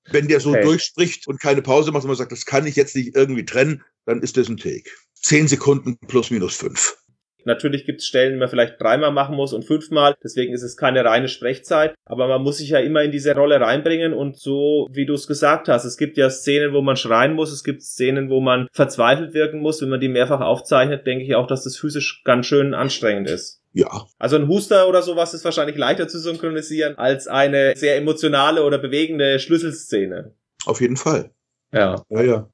Wenn der so okay. durchspricht und keine Pause macht und man sagt, das kann ich jetzt nicht irgendwie trennen, dann ist das ein Take. Zehn Sekunden plus minus fünf. Natürlich gibt es Stellen, die man vielleicht dreimal machen muss und fünfmal. Deswegen ist es keine reine Sprechzeit. Aber man muss sich ja immer in diese Rolle reinbringen und so, wie du es gesagt hast. Es gibt ja Szenen, wo man schreien muss. Es gibt Szenen, wo man verzweifelt wirken muss. Wenn man die mehrfach aufzeichnet, denke ich auch, dass das physisch ganz schön anstrengend ist. Ja. Also ein Huster oder sowas ist wahrscheinlich leichter zu synchronisieren als eine sehr emotionale oder bewegende Schlüsselszene. Auf jeden Fall. Ja. Ja, ja.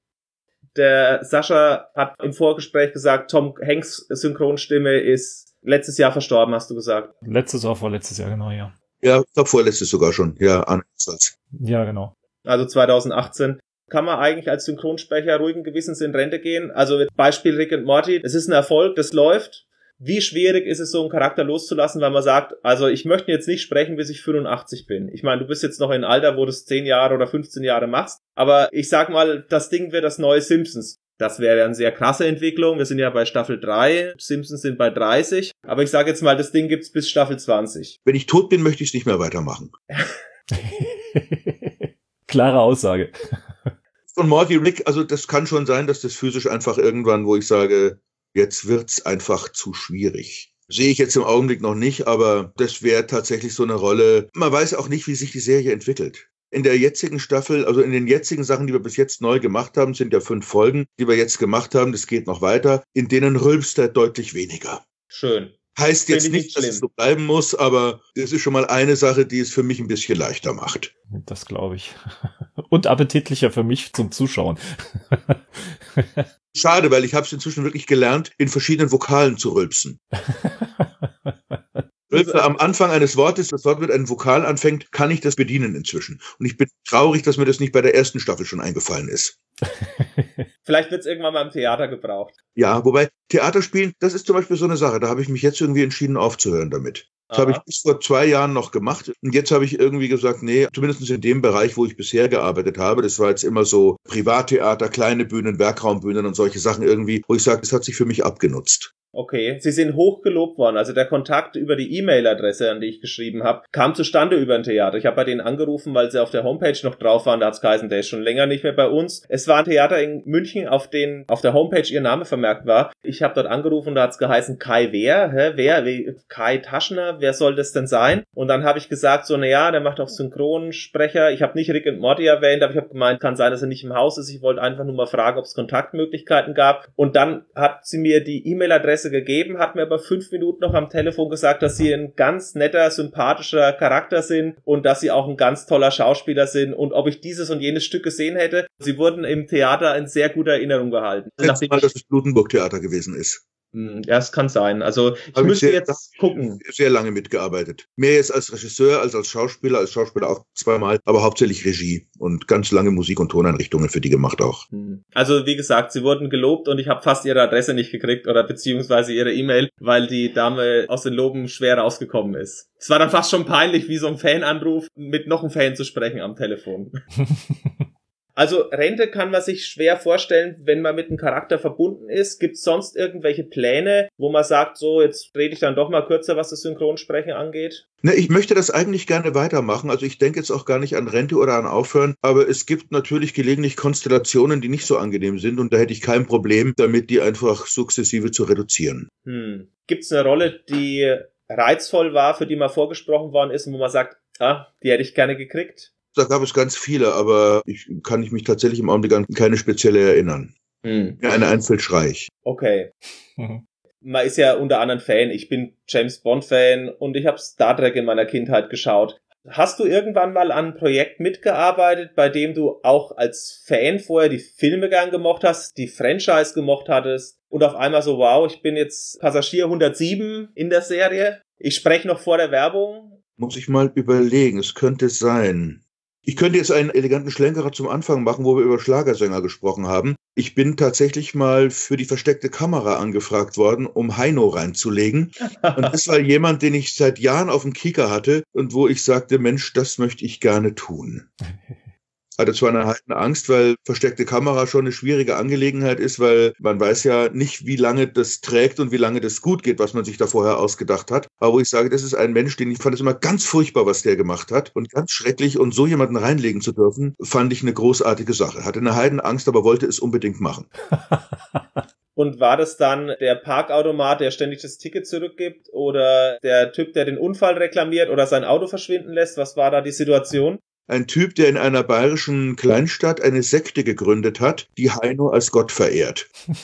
Der Sascha hat im Vorgespräch gesagt, Tom Hanks Synchronstimme ist letztes Jahr verstorben, hast du gesagt. Letztes oder vorletztes Jahr, genau, ja. Ja, ich glaube vorletztes sogar schon. Ja, Ansatz. Ja, genau. Also 2018. Kann man eigentlich als Synchronsprecher ruhigen Gewissens in Rente gehen? Also Beispiel Rick und Morty. Es ist ein Erfolg, das läuft. Wie schwierig ist es, so einen Charakter loszulassen, weil man sagt, also ich möchte jetzt nicht sprechen, bis ich 85 bin. Ich meine, du bist jetzt noch in Alter, wo du es 10 Jahre oder 15 Jahre machst. Aber ich sag mal, das Ding wird das neue Simpsons. Das wäre eine sehr krasse Entwicklung. Wir sind ja bei Staffel 3, Simpsons sind bei 30. Aber ich sage jetzt mal, das Ding gibt's bis Staffel 20. Wenn ich tot bin, möchte ich es nicht mehr weitermachen. [laughs] Klare Aussage. Und Morty Rick, also das kann schon sein, dass das physisch einfach irgendwann, wo ich sage, jetzt wird's einfach zu schwierig. Sehe ich jetzt im Augenblick noch nicht, aber das wäre tatsächlich so eine Rolle. Man weiß auch nicht, wie sich die Serie entwickelt. In der jetzigen Staffel, also in den jetzigen Sachen, die wir bis jetzt neu gemacht haben, sind ja fünf Folgen, die wir jetzt gemacht haben, das geht noch weiter, in denen rülpst er deutlich weniger. Schön. Heißt jetzt nicht, dass es so bleiben muss, aber das ist schon mal eine Sache, die es für mich ein bisschen leichter macht. Das glaube ich. [laughs] Und appetitlicher für mich zum Zuschauen. [laughs] Schade, weil ich habe es inzwischen wirklich gelernt, in verschiedenen Vokalen zu rülpsen. [laughs] Rülpse am Anfang eines Wortes, das Wort mit einem Vokal anfängt, kann ich das bedienen inzwischen. Und ich bin traurig, dass mir das nicht bei der ersten Staffel schon eingefallen ist. [laughs] Vielleicht wird es irgendwann mal im Theater gebraucht. Ja, wobei Theaterspielen, das ist zum Beispiel so eine Sache, da habe ich mich jetzt irgendwie entschieden aufzuhören damit. Das habe ich bis vor zwei Jahren noch gemacht. Und jetzt habe ich irgendwie gesagt, nee, zumindest in dem Bereich, wo ich bisher gearbeitet habe, das war jetzt immer so Privattheater, kleine Bühnen, Werkraumbühnen und solche Sachen irgendwie, wo ich sage, das hat sich für mich abgenutzt. Okay, Sie sind hochgelobt worden. Also der Kontakt über die E-Mail-Adresse, an die ich geschrieben habe, kam zustande über ein Theater. Ich habe bei denen angerufen, weil sie auf der Homepage noch drauf waren. Da hat's geheißen, der ist schon länger nicht mehr bei uns. Es war ein Theater in München, auf den auf der Homepage ihr Name vermerkt war. Ich habe dort angerufen, da hat's geheißen Kai wer? Hä, wer? Kai Taschner? Wer soll das denn sein? Und dann habe ich gesagt, so, na ja, der macht auch Synchronsprecher. Ich habe nicht Rick und Morty erwähnt, aber ich habe gemeint, kann sein, dass er nicht im Haus ist. Ich wollte einfach nur mal fragen, ob es Kontaktmöglichkeiten gab. Und dann hat sie mir die E-Mail-Adresse Adresse gegeben, hat mir aber fünf Minuten noch am Telefon gesagt, dass sie ein ganz netter, sympathischer Charakter sind und dass sie auch ein ganz toller Schauspieler sind und ob ich dieses und jenes Stück gesehen hätte. Sie wurden im Theater in sehr guter Erinnerung gehalten. Letztes Mal, dass es Blutenburg-Theater gewesen ist. Hm, ja, es kann sein. Also ich Hab müsste sehr, jetzt gucken. Sehr lange mitgearbeitet. Mehr jetzt als Regisseur als als Schauspieler, als Schauspieler auch zweimal, aber hauptsächlich Regie und ganz lange Musik- und Toneinrichtungen für die gemacht auch. Hm. Also wie gesagt, sie wurden gelobt und ich habe fast ihre Adresse nicht gekriegt oder beziehungsweise ihre E-Mail, weil die Dame aus den Loben schwer rausgekommen ist. Es war dann fast schon peinlich, wie so ein Fananruf mit noch einem Fan zu sprechen am Telefon. [laughs] Also Rente kann man sich schwer vorstellen, wenn man mit einem Charakter verbunden ist. Gibt es sonst irgendwelche Pläne, wo man sagt, so jetzt rede ich dann doch mal kürzer, was das Synchronsprechen angeht? Ne, ich möchte das eigentlich gerne weitermachen. Also ich denke jetzt auch gar nicht an Rente oder an Aufhören, aber es gibt natürlich gelegentlich Konstellationen, die nicht so angenehm sind und da hätte ich kein Problem damit, die einfach sukzessive zu reduzieren. Hm. Gibt es eine Rolle, die reizvoll war, für die mal vorgesprochen worden ist und wo man sagt, ah, die hätte ich gerne gekriegt? Da gab es ganz viele, aber ich kann ich mich tatsächlich im Augenblick an keine spezielle erinnern. Hm. Ja, eine einfällt. Okay. Mhm. Man ist ja unter anderem Fan. Ich bin James Bond Fan und ich habe Star Trek in meiner Kindheit geschaut. Hast du irgendwann mal an einem Projekt mitgearbeitet, bei dem du auch als Fan vorher die Filme gern gemocht hast, die Franchise gemocht hattest und auf einmal so, wow, ich bin jetzt Passagier 107 in der Serie. Ich spreche noch vor der Werbung. Muss ich mal überlegen, es könnte sein. Ich könnte jetzt einen eleganten Schlenkerer zum Anfang machen, wo wir über Schlagersänger gesprochen haben. Ich bin tatsächlich mal für die versteckte Kamera angefragt worden, um Heino reinzulegen. Und das war jemand, den ich seit Jahren auf dem Kieker hatte und wo ich sagte, Mensch, das möchte ich gerne tun. [laughs] Hatte zwar eine heiden Angst, weil versteckte Kamera schon eine schwierige Angelegenheit ist, weil man weiß ja nicht, wie lange das trägt und wie lange das gut geht, was man sich da vorher ausgedacht hat. Aber wo ich sage, das ist ein Mensch, den ich fand es immer ganz furchtbar, was der gemacht hat und ganz schrecklich und so jemanden reinlegen zu dürfen, fand ich eine großartige Sache. Hatte eine Heidenangst, aber wollte es unbedingt machen. [laughs] Und war das dann der Parkautomat, der ständig das Ticket zurückgibt oder der Typ, der den Unfall reklamiert oder sein Auto verschwinden lässt? Was war da die Situation? Ein Typ, der in einer bayerischen Kleinstadt eine Sekte gegründet hat, die Heino als Gott verehrt. [laughs]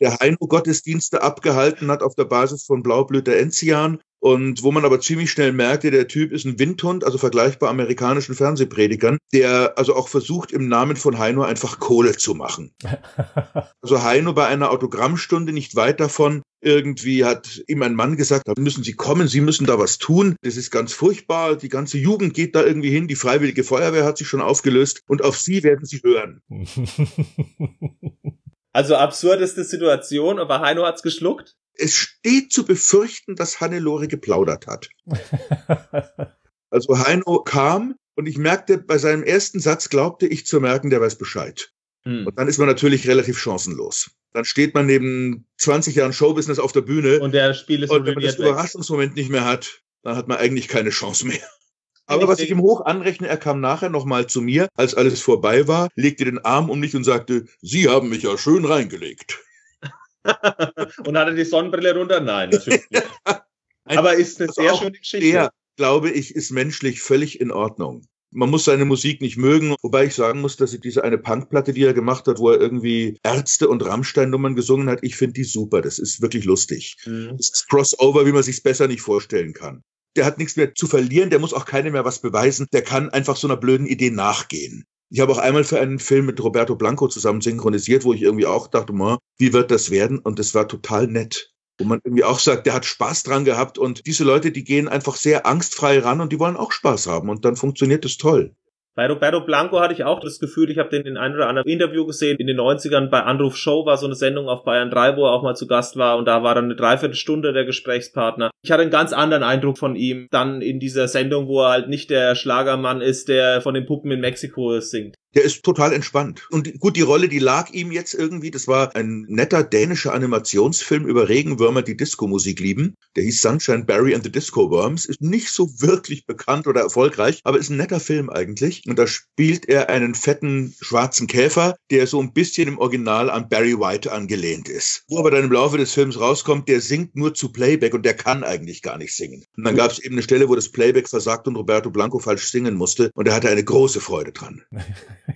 der Heino Gottesdienste abgehalten hat auf der Basis von Blaublüter Enzian und wo man aber ziemlich schnell merkte, der Typ ist ein Windhund, also vergleichbar amerikanischen Fernsehpredigern, der also auch versucht, im Namen von Heino einfach Kohle zu machen. [laughs] Also Heino bei einer Autogrammstunde nicht weit davon, irgendwie hat ihm ein Mann gesagt, da müssen Sie kommen, Sie müssen da was tun. Das ist ganz furchtbar. Die ganze Jugend geht da irgendwie hin. Die Freiwillige Feuerwehr hat sich schon aufgelöst und auf Sie werden Sie hören. [laughs] Also absurdeste Situation, aber Heino hat's geschluckt? Es steht zu befürchten, dass Hannelore geplaudert hat. [laughs] Also Heino kam und ich merkte, bei seinem ersten Satz glaubte ich zu merken, der weiß Bescheid. Hm. Und dann ist man natürlich relativ chancenlos. Dann steht man neben 20 Jahren Showbusiness auf der Bühne. Und der Spiel ist Und wenn man das Überraschungsmoment nicht mehr hat, dann hat man eigentlich keine Chance mehr. Aber was ich ihm hoch anrechne, er kam nachher nochmal zu mir, als alles vorbei war, legte den Arm um mich und sagte, Sie haben mich ja schön reingelegt. [laughs] und hatte die Sonnenbrille runter? Nein, [laughs] natürlich nicht. Aber ist eine sehr schöne Geschichte. Der, glaube ich, ist menschlich völlig in Ordnung. Man muss seine Musik nicht mögen, wobei ich sagen muss, dass ich diese eine Punkplatte, die er gemacht hat, wo er irgendwie Ärzte und Rammstein-Nummern gesungen hat, ich finde die super. Das ist wirklich lustig. Mhm. Das ist Crossover, wie man sich besser nicht vorstellen kann. Der hat nichts mehr zu verlieren, der muss auch keinem mehr was beweisen, der kann einfach so einer blöden Idee nachgehen. Ich habe auch einmal für einen Film mit Roberto Blanco zusammen synchronisiert, wo ich irgendwie auch dachte, wie wird das werden? Und das war total nett. Wo man irgendwie auch sagt, der hat Spaß dran gehabt und diese Leute, die gehen einfach sehr angstfrei ran und die wollen auch Spaß haben und dann funktioniert es toll. Bei Roberto Blanco hatte ich auch das Gefühl, ich habe den in ein oder anderen Interview gesehen. In den 90ern bei Anruf Show war so eine Sendung auf Bayern 3, wo er auch mal zu Gast war und da war dann eine Dreiviertelstunde der Gesprächspartner. Ich hatte einen ganz anderen Eindruck von ihm dann in dieser Sendung, wo er halt nicht der Schlagermann ist, der von den Puppen in Mexiko singt. Der ist total entspannt. Und gut, die Rolle, die lag ihm jetzt irgendwie. Das war ein netter dänischer Animationsfilm über Regenwürmer, die Disco-Musik lieben. Der hieß Sunshine Barry and the Disco Worms. Ist nicht so wirklich bekannt oder erfolgreich, aber ist ein netter Film eigentlich. Und da spielt er einen fetten schwarzen Käfer, der so ein bisschen im Original an Barry White angelehnt ist. Wo aber dann im Laufe des Films rauskommt, der singt nur zu Playback und der kann eigentlich gar nicht singen. Und dann gab es eben eine Stelle, wo das Playback versagt und Roberto Blanco falsch singen musste. Und er hatte eine große Freude dran. [laughs]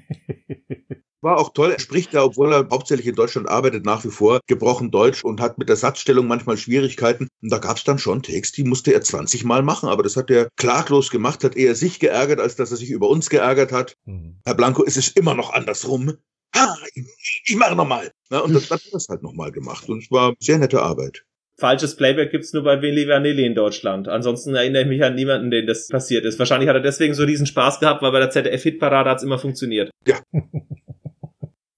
War auch toll. Er spricht ja, obwohl er hauptsächlich in Deutschland arbeitet, nach wie vor gebrochen Deutsch und hat mit der Satzstellung manchmal Schwierigkeiten. Und da gab es dann schon Text, die musste er 20 Mal machen. Aber das hat er klaglos gemacht, hat eher sich geärgert, als dass er sich über uns geärgert hat. Mhm. Herr Blanco, ist es immer noch andersrum. Ha, ich, ich mache nochmal. Ja, und das [laughs] hat er das halt nochmal gemacht. Und es war sehr nette Arbeit. Falsches Playback gibt's nur bei Willy Vanilli in Deutschland. Ansonsten erinnere ich mich an niemanden, den das passiert ist. Wahrscheinlich hat er deswegen so riesen Spaß gehabt, weil bei der ZDF-Hitparade hat's immer funktioniert. Ja. [laughs]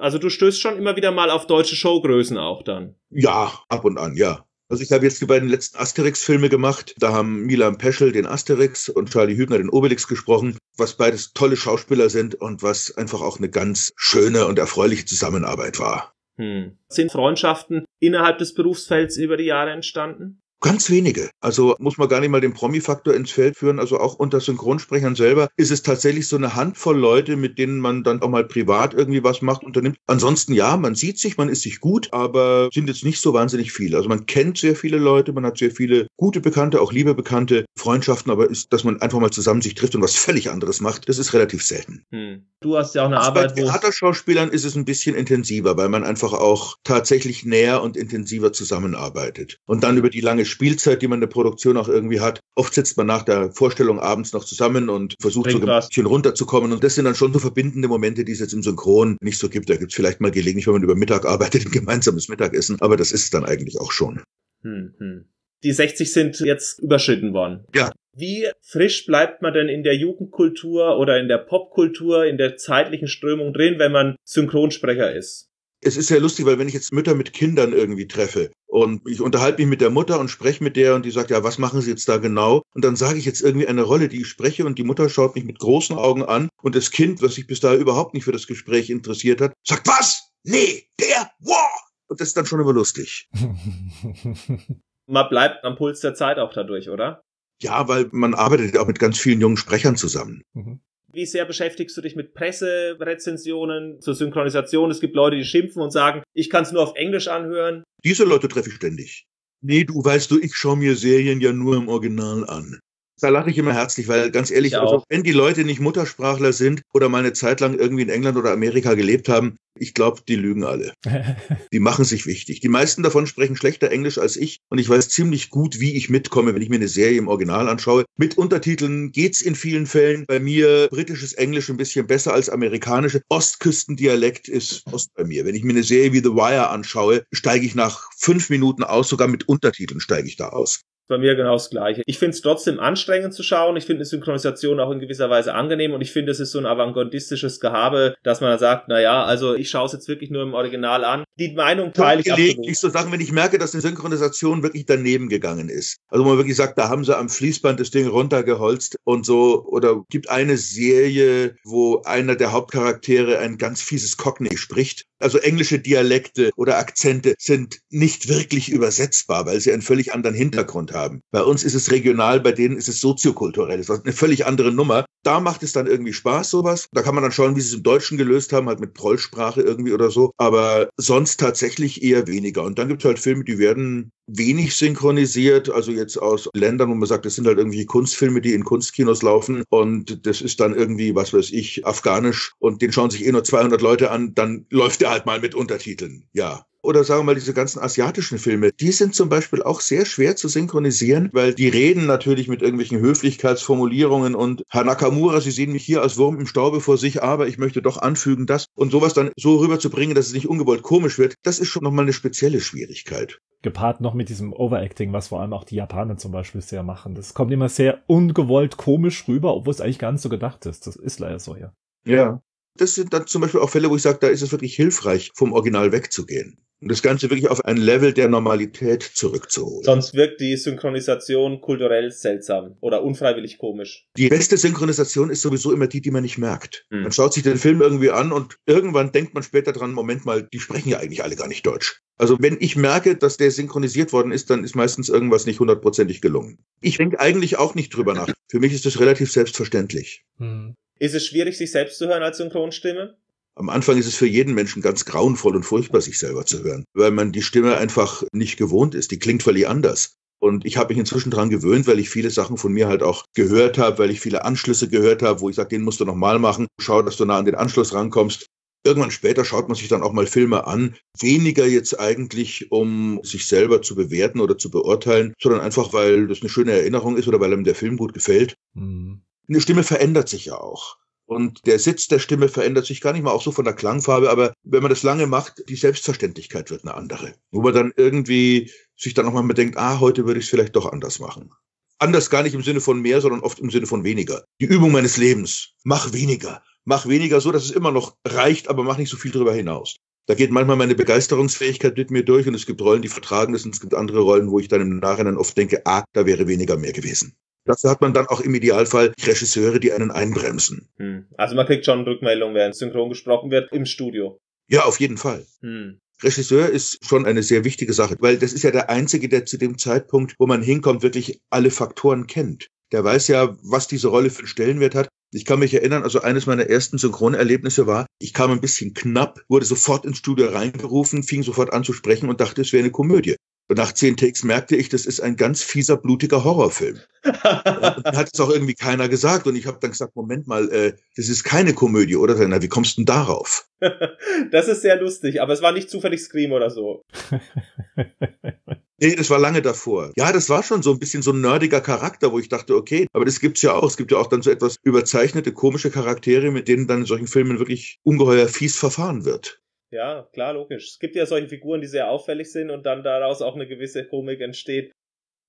Also du stößt schon immer wieder mal auf deutsche Showgrößen auch dann. Ja, ab und an, ja. Also ich habe jetzt die beiden letzten Asterix-Filme gemacht. Da haben Milan Peschel den Asterix und Charlie Hübner den Obelix gesprochen, was beides tolle Schauspieler sind und was einfach auch eine ganz schöne und erfreuliche Zusammenarbeit war. Hm. Sind Freundschaften innerhalb des Berufsfelds über die Jahre entstanden? Ganz wenige. Also muss man gar nicht mal den Promi-Faktor ins Feld führen. Also auch unter Synchronsprechern selber ist es tatsächlich so eine Handvoll Leute, mit denen man dann auch mal privat irgendwie was macht, unternimmt. Ansonsten ja, man sieht sich, man ist sich gut, aber sind jetzt nicht so wahnsinnig viele. Also man kennt sehr viele Leute, man hat sehr viele gute Bekannte, auch liebe Bekannte, Freundschaften, aber ist, dass man einfach mal zusammen sich trifft und was völlig anderes macht, das ist relativ selten. Hm. Du hast ja auch eine also Arbeit, bei Theaterschauspielern ist es ein bisschen intensiver, weil man einfach auch tatsächlich näher und intensiver zusammenarbeitet. Und dann über die lange Spielzeit, die man in der Produktion auch irgendwie hat. Oft sitzt man nach der Vorstellung abends noch zusammen und versucht so ein bisschen runterzukommen. Und das sind dann schon so verbindende Momente, die es jetzt im Synchron nicht so gibt. Da gibt es vielleicht mal gelegentlich, wenn man über Mittag arbeitet, ein gemeinsames Mittagessen. Aber das ist es dann eigentlich auch schon. Hm, hm. Die 60 sind jetzt überschritten worden. Ja. Wie frisch bleibt man denn in der Jugendkultur oder in der Popkultur, in der zeitlichen Strömung drin, wenn man Synchronsprecher ist? Es ist sehr lustig, weil wenn ich jetzt Mütter mit Kindern irgendwie treffe und ich unterhalte mich mit der Mutter und spreche mit der und die sagt, ja, was machen Sie jetzt da genau? Und dann sage ich jetzt irgendwie eine Rolle, die ich spreche und die Mutter schaut mich mit großen Augen an und das Kind, was sich bis dahin überhaupt nicht für das Gespräch interessiert hat, sagt, was? Nee, der, wow! Und das ist dann schon immer lustig. [laughs] man bleibt am Puls der Zeit auch dadurch, oder? Ja, weil man arbeitet auch mit ganz vielen jungen Sprechern zusammen. Mhm. Wie sehr beschäftigst du dich mit Presserezensionen zur Synchronisation? Es gibt Leute, die schimpfen und sagen, ich kann es nur auf Englisch anhören. Diese Leute treffe ich ständig. Nee, du weißt du, ich schaue mir Serien ja nur im Original an. Da lache ich immer herzlich, weil ganz ehrlich, also, wenn die Leute nicht Muttersprachler sind oder mal eine Zeit lang irgendwie in England oder Amerika gelebt haben, ich glaube, die lügen alle. [laughs] die machen sich wichtig. Die meisten davon sprechen schlechter Englisch als ich und ich weiß ziemlich gut, wie ich mitkomme, wenn ich mir eine Serie im Original anschaue. Mit Untertiteln geht's in vielen Fällen. Bei mir britisches Englisch ein bisschen besser als amerikanische. Ostküstendialekt ist Ost bei mir. Wenn ich mir eine Serie wie The Wire anschaue, steige ich nach fünf Minuten aus, sogar mit Untertiteln steige ich da aus bei mir genau das Gleiche. Ich finde es trotzdem anstrengend zu schauen. Ich finde die Synchronisation auch in gewisser Weise angenehm und ich finde, es ist so ein avantgardistisches Gehabe, dass man dann sagt, na ja, also ich schaue es jetzt wirklich nur im Original an. Die Meinung teile ich gelegentlich so Sachen, wenn ich merke, dass eine Synchronisation wirklich daneben gegangen ist. Also man wirklich sagt, da haben sie am Fließband das Ding runtergeholzt und so. Oder gibt eine Serie, wo einer der Hauptcharaktere ein ganz fieses Cockney spricht. Also englische Dialekte oder Akzente sind nicht wirklich übersetzbar, weil sie einen völlig anderen Hintergrund haben. Bei uns ist es regional, bei denen ist es soziokulturell. Das ist eine völlig andere Nummer. Da macht es dann irgendwie Spaß, sowas. Da kann man dann schauen, wie sie es im Deutschen gelöst haben, halt mit Prollsprache irgendwie oder so. Aber sonst tatsächlich eher weniger. Und dann gibt es halt Filme, die werden wenig synchronisiert, also jetzt aus Ländern, wo man sagt, das sind halt irgendwie Kunstfilme, die in Kunstkinos laufen und das ist dann irgendwie, was weiß ich, afghanisch und den schauen sich eh nur 200 Leute an, dann läuft der halt mal mit Untertiteln. Ja, oder sagen wir mal diese ganzen asiatischen Filme, die sind zum Beispiel auch sehr schwer zu synchronisieren, weil die reden natürlich mit irgendwelchen Höflichkeitsformulierungen und Herr Nakamura, Sie sehen mich hier als Wurm im Staube vor sich, aber ich möchte doch anfügen, das und sowas dann so rüberzubringen, dass es nicht ungewollt komisch wird, das ist schon nochmal eine spezielle Schwierigkeit. Gepaart noch mit diesem Overacting, was vor allem auch die Japaner zum Beispiel sehr machen. Das kommt immer sehr ungewollt komisch rüber, obwohl es eigentlich gar nicht so gedacht ist. Das ist leider so, ja. Ja. Das sind dann zum Beispiel auch Fälle, wo ich sage, da ist es wirklich hilfreich, vom Original wegzugehen das Ganze wirklich auf ein Level der Normalität zurückzuholen. Sonst wirkt die Synchronisation kulturell seltsam oder unfreiwillig komisch. Die beste Synchronisation ist sowieso immer die, die man nicht merkt. Hm. Man schaut sich den Film irgendwie an und irgendwann denkt man später dran, Moment mal, die sprechen ja eigentlich alle gar nicht Deutsch. Also wenn ich merke, dass der synchronisiert worden ist, dann ist meistens irgendwas nicht hundertprozentig gelungen. Ich denke eigentlich auch nicht drüber nach. Für mich ist das relativ selbstverständlich. Hm. Ist es schwierig, sich selbst zu hören als Synchronstimme? Am Anfang ist es für jeden Menschen ganz grauenvoll und furchtbar, sich selber zu hören, weil man die Stimme einfach nicht gewohnt ist. Die klingt völlig anders. Und ich habe mich inzwischen dran gewöhnt, weil ich viele Sachen von mir halt auch gehört habe, weil ich viele Anschlüsse gehört habe, wo ich sage, den musst du nochmal machen. Schau, dass du nah an den Anschluss rankommst. Irgendwann später schaut man sich dann auch mal Filme an. Weniger jetzt eigentlich, um sich selber zu bewerten oder zu beurteilen, sondern einfach, weil das eine schöne Erinnerung ist oder weil einem der Film gut gefällt. Mhm. Eine Stimme verändert sich ja auch. Und der Sitz der Stimme verändert sich gar nicht mal auch so von der Klangfarbe, aber wenn man das lange macht, die Selbstverständlichkeit wird eine andere. Wo man dann irgendwie sich dann nochmal bedenkt, ah, heute würde ich es vielleicht doch anders machen. Anders gar nicht im Sinne von mehr, sondern oft im Sinne von weniger. Die Übung meines Lebens. Mach weniger. Mach weniger so, dass es immer noch reicht, aber mach nicht so viel drüber hinaus. Da geht manchmal meine Begeisterungsfähigkeit mit mir durch und es gibt Rollen, die vertragen das und es gibt andere Rollen, wo ich dann im Nachhinein oft denke, ah, da wäre weniger mehr gewesen. Dafür hat man dann auch im Idealfall Regisseure, die einen einbremsen. Hm. Also man kriegt schon Rückmeldung, während synchron gesprochen wird im Studio. Ja, auf jeden Fall. Hm. Regisseur ist schon eine sehr wichtige Sache, weil das ist ja der Einzige, der zu dem Zeitpunkt, wo man hinkommt, wirklich alle Faktoren kennt. Der weiß ja, was diese Rolle für einen Stellenwert hat. Ich kann mich erinnern, also eines meiner ersten Synchronerlebnisse war, ich kam ein bisschen knapp, wurde sofort ins Studio reingerufen, fing sofort an zu sprechen und dachte, es wäre eine Komödie. Und nach zehn Takes merkte ich, das ist ein ganz fieser, blutiger Horrorfilm. dann hat es auch irgendwie keiner gesagt. Und ich habe dann gesagt, Moment mal, äh, das ist keine Komödie, oder? Na, wie kommst du denn darauf? [laughs] das ist sehr lustig, aber es war nicht zufällig Scream oder so. Nee, das war lange davor. Ja, das war schon so ein bisschen so ein nerdiger Charakter, wo ich dachte, okay, aber das gibt's ja auch. Es gibt ja auch dann so etwas überzeichnete, komische Charaktere, mit denen dann in solchen Filmen wirklich ungeheuer fies verfahren wird. Ja, klar, logisch. Es gibt ja solche Figuren, die sehr auffällig sind und dann daraus auch eine gewisse Komik entsteht.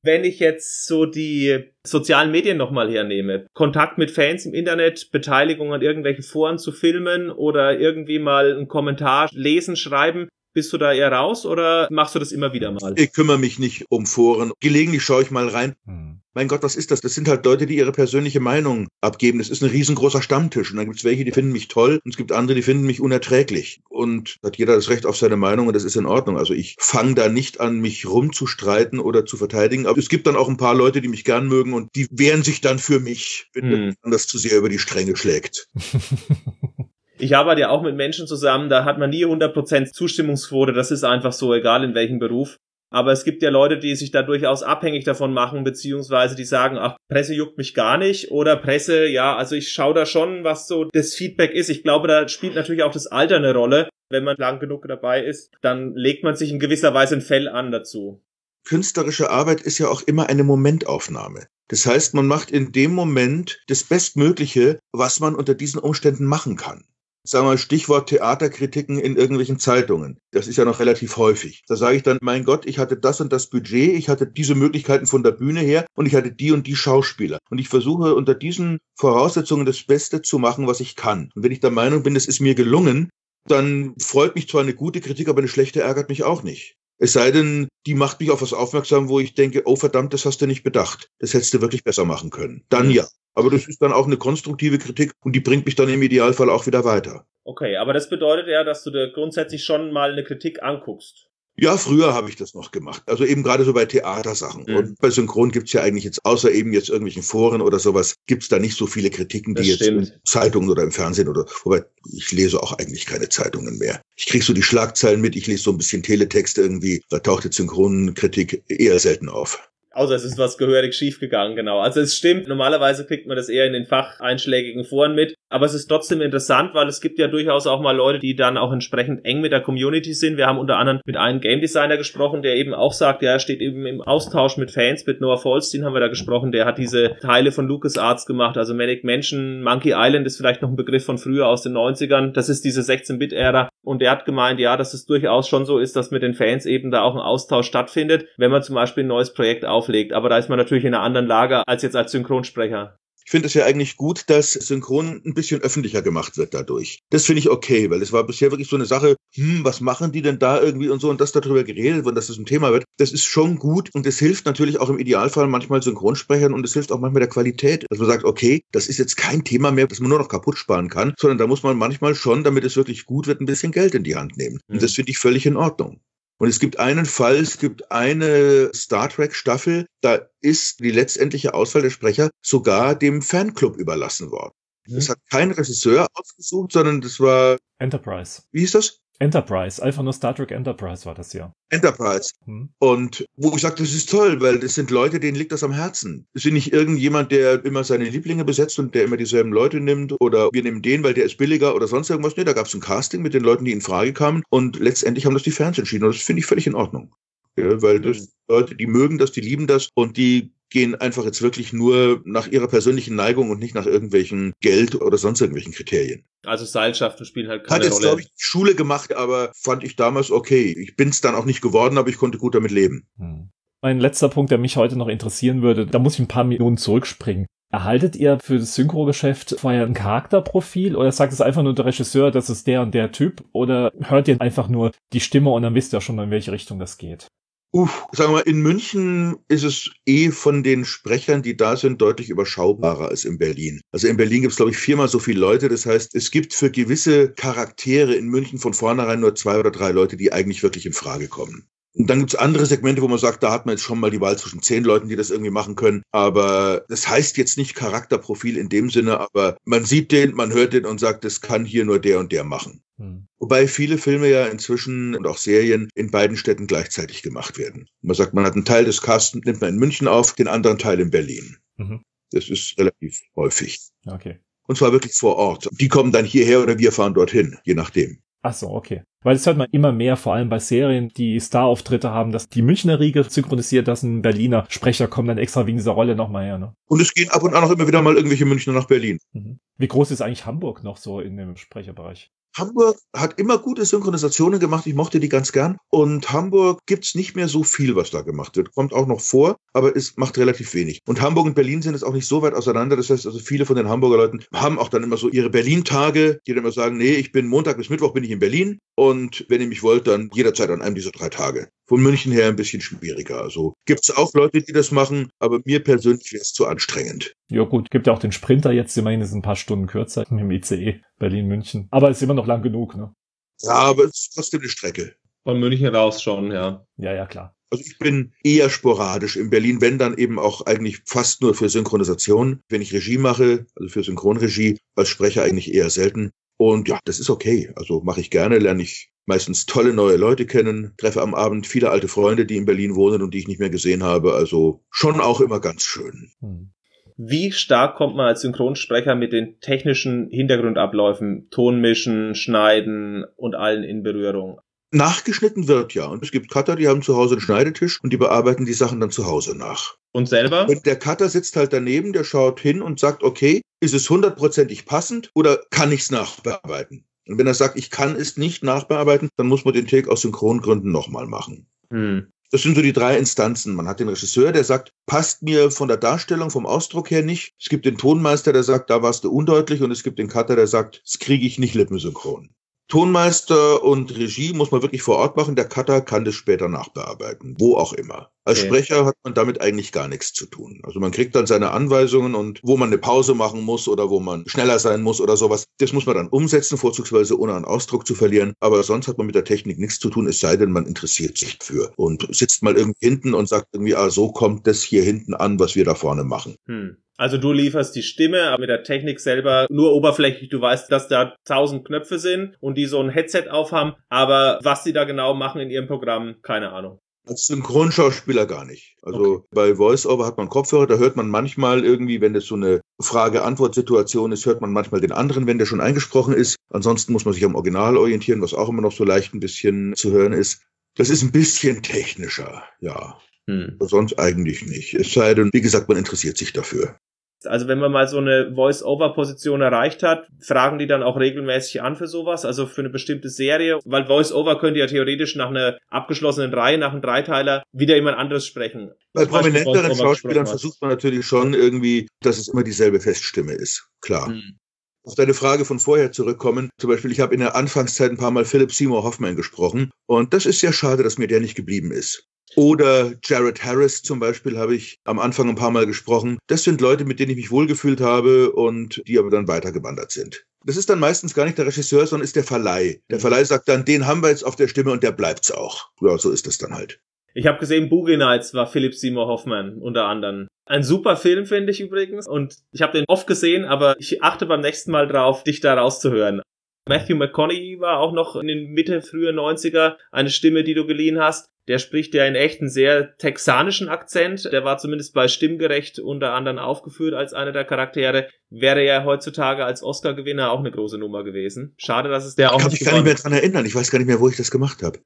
Wenn ich jetzt so die sozialen Medien nochmal hernehme, Kontakt mit Fans im Internet, Beteiligung an irgendwelchen Foren zu filmen oder irgendwie mal einen Kommentar lesen, schreiben, Bist du da eher raus oder machst du das immer wieder mal? Ich kümmere mich nicht um Foren. Gelegentlich schaue ich mal rein. Hm. Mein Gott, was ist das? Das sind halt Leute, die ihre persönliche Meinung abgeben. Das ist ein riesengroßer Stammtisch. Und dann gibt es welche, die finden mich toll und es gibt andere, die finden mich unerträglich. Und hat jeder das Recht auf seine Meinung und das ist in Ordnung. Also ich fange da nicht an, mich rumzustreiten oder zu verteidigen. Aber es gibt dann auch ein paar Leute, die mich gern mögen und die wehren sich dann für mich, wenn hm. das zu sehr über die Stränge schlägt. [laughs] Ich arbeite ja auch mit Menschen zusammen, da hat man nie 100% Zustimmungsquote, das ist einfach so, egal in welchem Beruf. Aber es gibt ja Leute, die sich da durchaus abhängig davon machen, beziehungsweise die sagen, ach, Presse juckt mich gar nicht oder Presse, ja, also ich schaue da schon, was so das Feedback ist. Ich glaube, da spielt natürlich auch das Alter eine Rolle. Wenn man lang genug dabei ist, dann legt man sich in gewisser Weise ein Fell an dazu. Künstlerische Arbeit ist ja auch immer eine Momentaufnahme. Das heißt, man macht in dem Moment das Bestmögliche, was man unter diesen Umständen machen kann sagen wir mal, Stichwort Theaterkritiken in irgendwelchen Zeitungen. Das ist ja noch relativ häufig. Da sage ich dann, mein Gott, ich hatte das und das Budget, ich hatte diese Möglichkeiten von der Bühne her und ich hatte die und die Schauspieler. Und ich versuche unter diesen Voraussetzungen das Beste zu machen, was ich kann. Und wenn ich der Meinung bin, es ist mir gelungen, dann freut mich zwar eine gute Kritik, aber eine schlechte ärgert mich auch nicht. Es sei denn, die macht mich auf was aufmerksam, wo ich denke, oh verdammt, das hast du nicht bedacht. Das hättest du wirklich besser machen können. Dann ja. Aber das ist dann auch eine konstruktive Kritik und die bringt mich dann im Idealfall auch wieder weiter. Okay, aber das bedeutet ja, dass du dir grundsätzlich schon mal eine Kritik anguckst. Ja, früher habe ich das noch gemacht. Also eben gerade so bei Theatersachen. Mhm. Und bei Synchron gibt's ja eigentlich jetzt, außer eben jetzt irgendwelchen Foren oder sowas, gibt's da nicht so viele Kritiken, die das jetzt stimmt. in Zeitungen oder im Fernsehen oder, wobei ich lese auch eigentlich keine Zeitungen mehr. Ich krieg so die Schlagzeilen mit, ich lese so ein bisschen Teletext irgendwie, da taucht die Synchronkritik eher selten auf. Außer es ist was gehörig schiefgegangen, genau. Also es stimmt, normalerweise kriegt man das eher in den facheinschlägigen Foren mit, aber es ist trotzdem interessant, weil es gibt ja durchaus auch mal Leute, die dann auch entsprechend eng mit der Community sind. Wir haben unter anderem mit einem Game Designer gesprochen, der eben auch sagt, ja, er steht eben im Austausch mit Fans, mit Noah Falstein haben wir da gesprochen, der hat diese Teile von LucasArts gemacht, also Manic Mansion, Monkey Island ist vielleicht noch ein Begriff von früher aus den 90ern, das ist diese 16-Bit-Ära und der hat gemeint, ja, dass es durchaus schon so ist, dass mit den Fans eben da auch ein Austausch stattfindet, wenn man zum Beispiel ein neues Projekt auflegt, aber da ist man natürlich in einer anderen Lage als jetzt als Synchronsprecher. Ich finde es ja eigentlich gut, dass Synchron ein bisschen öffentlicher gemacht wird dadurch. Das finde ich okay, weil es war bisher wirklich so eine Sache, hm, was machen die denn da irgendwie und so und das darüber geredet wird, dass das ein Thema wird. Das ist schon gut und es hilft natürlich auch im Idealfall manchmal Synchronsprechern und es hilft auch manchmal der Qualität, dass man sagt, okay, das ist jetzt kein Thema mehr, das man nur noch kaputt sparen kann, sondern da muss man manchmal schon, damit es wirklich gut wird, ein bisschen Geld in die Hand nehmen. Und das finde ich völlig in Ordnung. Und es gibt einen Fall, es gibt eine Star Trek Staffel, da ist die letztendliche Auswahl der Sprecher sogar dem Fanclub überlassen worden. Mhm. Das hat kein Regisseur ausgesucht, sondern das war Enterprise. Wie hieß das? Enterprise, einfach nur Star Trek Enterprise war das ja. Enterprise. Hm. Und wo ich sage, das ist toll, weil das sind Leute, denen liegt das am Herzen. Das ist nicht irgendjemand, der immer seine Lieblinge besetzt und der immer dieselben Leute nimmt oder wir nehmen den, weil der ist billiger oder sonst irgendwas. Nee, da gab es ein Casting mit den Leuten, die in Frage kamen und letztendlich haben das die Fans entschieden und das finde ich völlig in Ordnung. Ja, weil das hm. Leute, die mögen das, die lieben das und die gehen einfach jetzt wirklich nur nach ihrer persönlichen Neigung und nicht nach irgendwelchen Geld oder sonst irgendwelchen Kriterien. Also Seilschaften spielen halt keine Hat jetzt, glaube ich, Schule gemacht, aber fand ich damals okay. Ich bin es dann auch nicht geworden, aber ich konnte gut damit leben. Hm. Ein letzter Punkt, der mich heute noch interessieren würde, da muss ich ein paar Minuten zurückspringen. Erhaltet ihr für das Synchro-Geschäft vorher ein Charakterprofil oder sagt es einfach nur der Regisseur, das ist der und der Typ? Oder hört ihr einfach nur die Stimme und dann wisst ihr schon, in welche Richtung das geht? Uff, sagen wir mal, in München ist es eh von den Sprechern, die da sind, deutlich überschaubarer als in Berlin. Also in Berlin gibt es, glaube ich, viermal so viele Leute. Das heißt, es gibt für gewisse Charaktere in München von vornherein nur zwei oder drei Leute, die eigentlich wirklich in Frage kommen. Und dann gibt es andere Segmente, wo man sagt, da hat man jetzt schon mal die Wahl zwischen zehn Leuten, die das irgendwie machen können. Aber das heißt jetzt nicht Charakterprofil in dem Sinne, aber man sieht den, man hört den und sagt, das kann hier nur der und der machen. Hm. Wobei viele Filme ja inzwischen und auch Serien in beiden Städten gleichzeitig gemacht werden. Man sagt, man hat einen Teil des Casts, nimmt man in München auf, den anderen Teil in Berlin. Mhm. Das ist relativ häufig. Okay. Und zwar wirklich vor Ort. Die kommen dann hierher oder wir fahren dorthin, je nachdem. Ach so, okay. Weil das hört man immer mehr, vor allem bei Serien, die Star-Auftritte haben, dass die Münchner Riege synchronisiert, dass ein Berliner Sprecher kommt dann extra wegen dieser Rolle nochmal her. Ne? Und es gehen ab und an auch immer wieder mal irgendwelche Münchner nach Berlin. Mhm. Wie groß ist eigentlich Hamburg noch so in dem Sprecherbereich? Hamburg hat immer gute Synchronisationen gemacht. Ich mochte die ganz gern. Und Hamburg gibt's nicht mehr so viel, was da gemacht wird. Kommt auch noch vor, aber es macht relativ wenig. Und Hamburg und Berlin sind jetzt auch nicht so weit auseinander. Das heißt also, viele von den Hamburger Leuten haben auch dann immer so ihre Berlin-Tage, die dann immer sagen, nee, ich bin Montag bis Mittwoch bin ich in Berlin. Und wenn ihr mich wollt, dann jederzeit an einem dieser drei Tage. Von München her ein bisschen schwieriger. Also gibt es auch Leute, die das machen, aber mir persönlich wäre es zu anstrengend. Ja gut, gibt ja auch den Sprinter jetzt, immerhin ist ein paar Stunden kürzer mit dem ICE Berlin-München. Aber ist immer noch lang genug, ne? Ja, aber es ist trotzdem eine Strecke. Von München raus schon, ja. Ja, ja, klar. Also ich bin eher sporadisch in Berlin, wenn dann eben auch eigentlich fast nur für Synchronisation. Wenn ich Regie mache, also für Synchronregie, als Sprecher eigentlich eher selten. Und ja, das ist okay. Also mache ich gerne, lerne ich meistens tolle neue Leute kennen, treffe am Abend viele alte Freunde, die in Berlin wohnen und die ich nicht mehr gesehen habe. Also schon auch immer ganz schön. Hm. Wie stark kommt man als Synchronsprecher mit den technischen Hintergrundabläufen, Tonmischen, Schneiden und allen in Berührung? Nachgeschnitten wird ja. Und es gibt Cutter, die haben zu Hause einen Schneidetisch und die bearbeiten die Sachen dann zu Hause nach. Und selber? Und der Cutter sitzt halt daneben, der schaut hin und sagt, okay, ist es hundertprozentig passend oder kann ich es nachbearbeiten? Und wenn er sagt, ich kann es nicht nachbearbeiten, dann muss man den Take aus Synchrongründen nochmal machen. Hm. Das sind so die drei Instanzen. Man hat den Regisseur, der sagt, passt mir von der Darstellung, vom Ausdruck her nicht. Es gibt den Tonmeister, der sagt, da warst du undeutlich. Und es gibt den Cutter, der sagt, das kriege ich nicht lippensynchron. Tonmeister und Regie muss man wirklich vor Ort machen. Der Cutter kann das später nachbearbeiten, wo auch immer. Als okay. Sprecher hat man damit eigentlich gar nichts zu tun. Also man kriegt dann seine Anweisungen und wo man eine Pause machen muss oder wo man schneller sein muss oder sowas. Das muss man dann umsetzen, vorzugsweise ohne einen Ausdruck zu verlieren. Aber sonst hat man mit der Technik nichts zu tun, es sei denn, man interessiert sich dafür und sitzt mal irgendwie hinten und sagt irgendwie, ah, so kommt das hier hinten an, was wir da vorne machen. Hm. Also du lieferst die Stimme, aber mit der Technik selber nur oberflächlich. Du weißt, dass da tausend Knöpfe sind und die so ein Headset aufhaben, aber was sie da genau machen in ihrem Programm, keine Ahnung. Als Synchronschauspieler gar nicht. Also okay. bei Voice-Over hat man Kopfhörer, da hört man manchmal irgendwie, wenn das so eine Frage-Antwort-Situation ist, hört man manchmal den anderen, wenn der schon eingesprochen ist. Ansonsten muss man sich am Original orientieren, was auch immer noch so leicht ein bisschen zu hören ist. Das ist ein bisschen technischer, ja. Hm. Sonst eigentlich nicht. Es sei denn, wie gesagt, man interessiert sich dafür. Also wenn man mal so eine Voice-Over-Position erreicht hat, fragen die dann auch regelmäßig an für sowas, also für eine bestimmte Serie, weil Voice-Over könnte ja theoretisch nach einer abgeschlossenen Reihe, nach einem Dreiteiler, wieder jemand anderes sprechen. Bei prominenteren Schauspielern versucht man natürlich schon irgendwie, dass es immer dieselbe Feststimme ist. Klar. Hm. Auf deine Frage von vorher zurückkommen. Zum Beispiel, ich habe in der Anfangszeit ein paar Mal Philip Seymour Hoffman gesprochen. Und das ist sehr schade, dass mir der nicht geblieben ist. Oder Jared Harris zum Beispiel habe ich am Anfang ein paar Mal gesprochen. Das sind Leute, mit denen ich mich wohlgefühlt habe und die aber dann weitergewandert sind. Das ist dann meistens gar nicht der Regisseur, sondern ist der Verleih. Der Verleih sagt dann, den haben wir jetzt auf der Stimme und der bleibt's auch. Ja, so ist das dann halt. Ich habe gesehen, Boogie Nights war Philip Seymour Hoffman unter anderem. Ein super Film finde ich übrigens und ich habe den oft gesehen, aber ich achte beim nächsten Mal drauf, dich da rauszuhören. Matthew McConaughey war auch noch in den Mitte, frühe 90er eine Stimme, die du geliehen hast. Der spricht ja in echt einen sehr texanischen Akzent. Der war zumindest bei Stimmgerecht unter anderem aufgeführt als einer der Charaktere. Wäre ja heutzutage als Oscar-Gewinner auch eine große Nummer gewesen. Schade, dass es der auch ich kann mich gar nicht mehr dran erinnern. Ich weiß gar nicht mehr, wo ich das gemacht habe.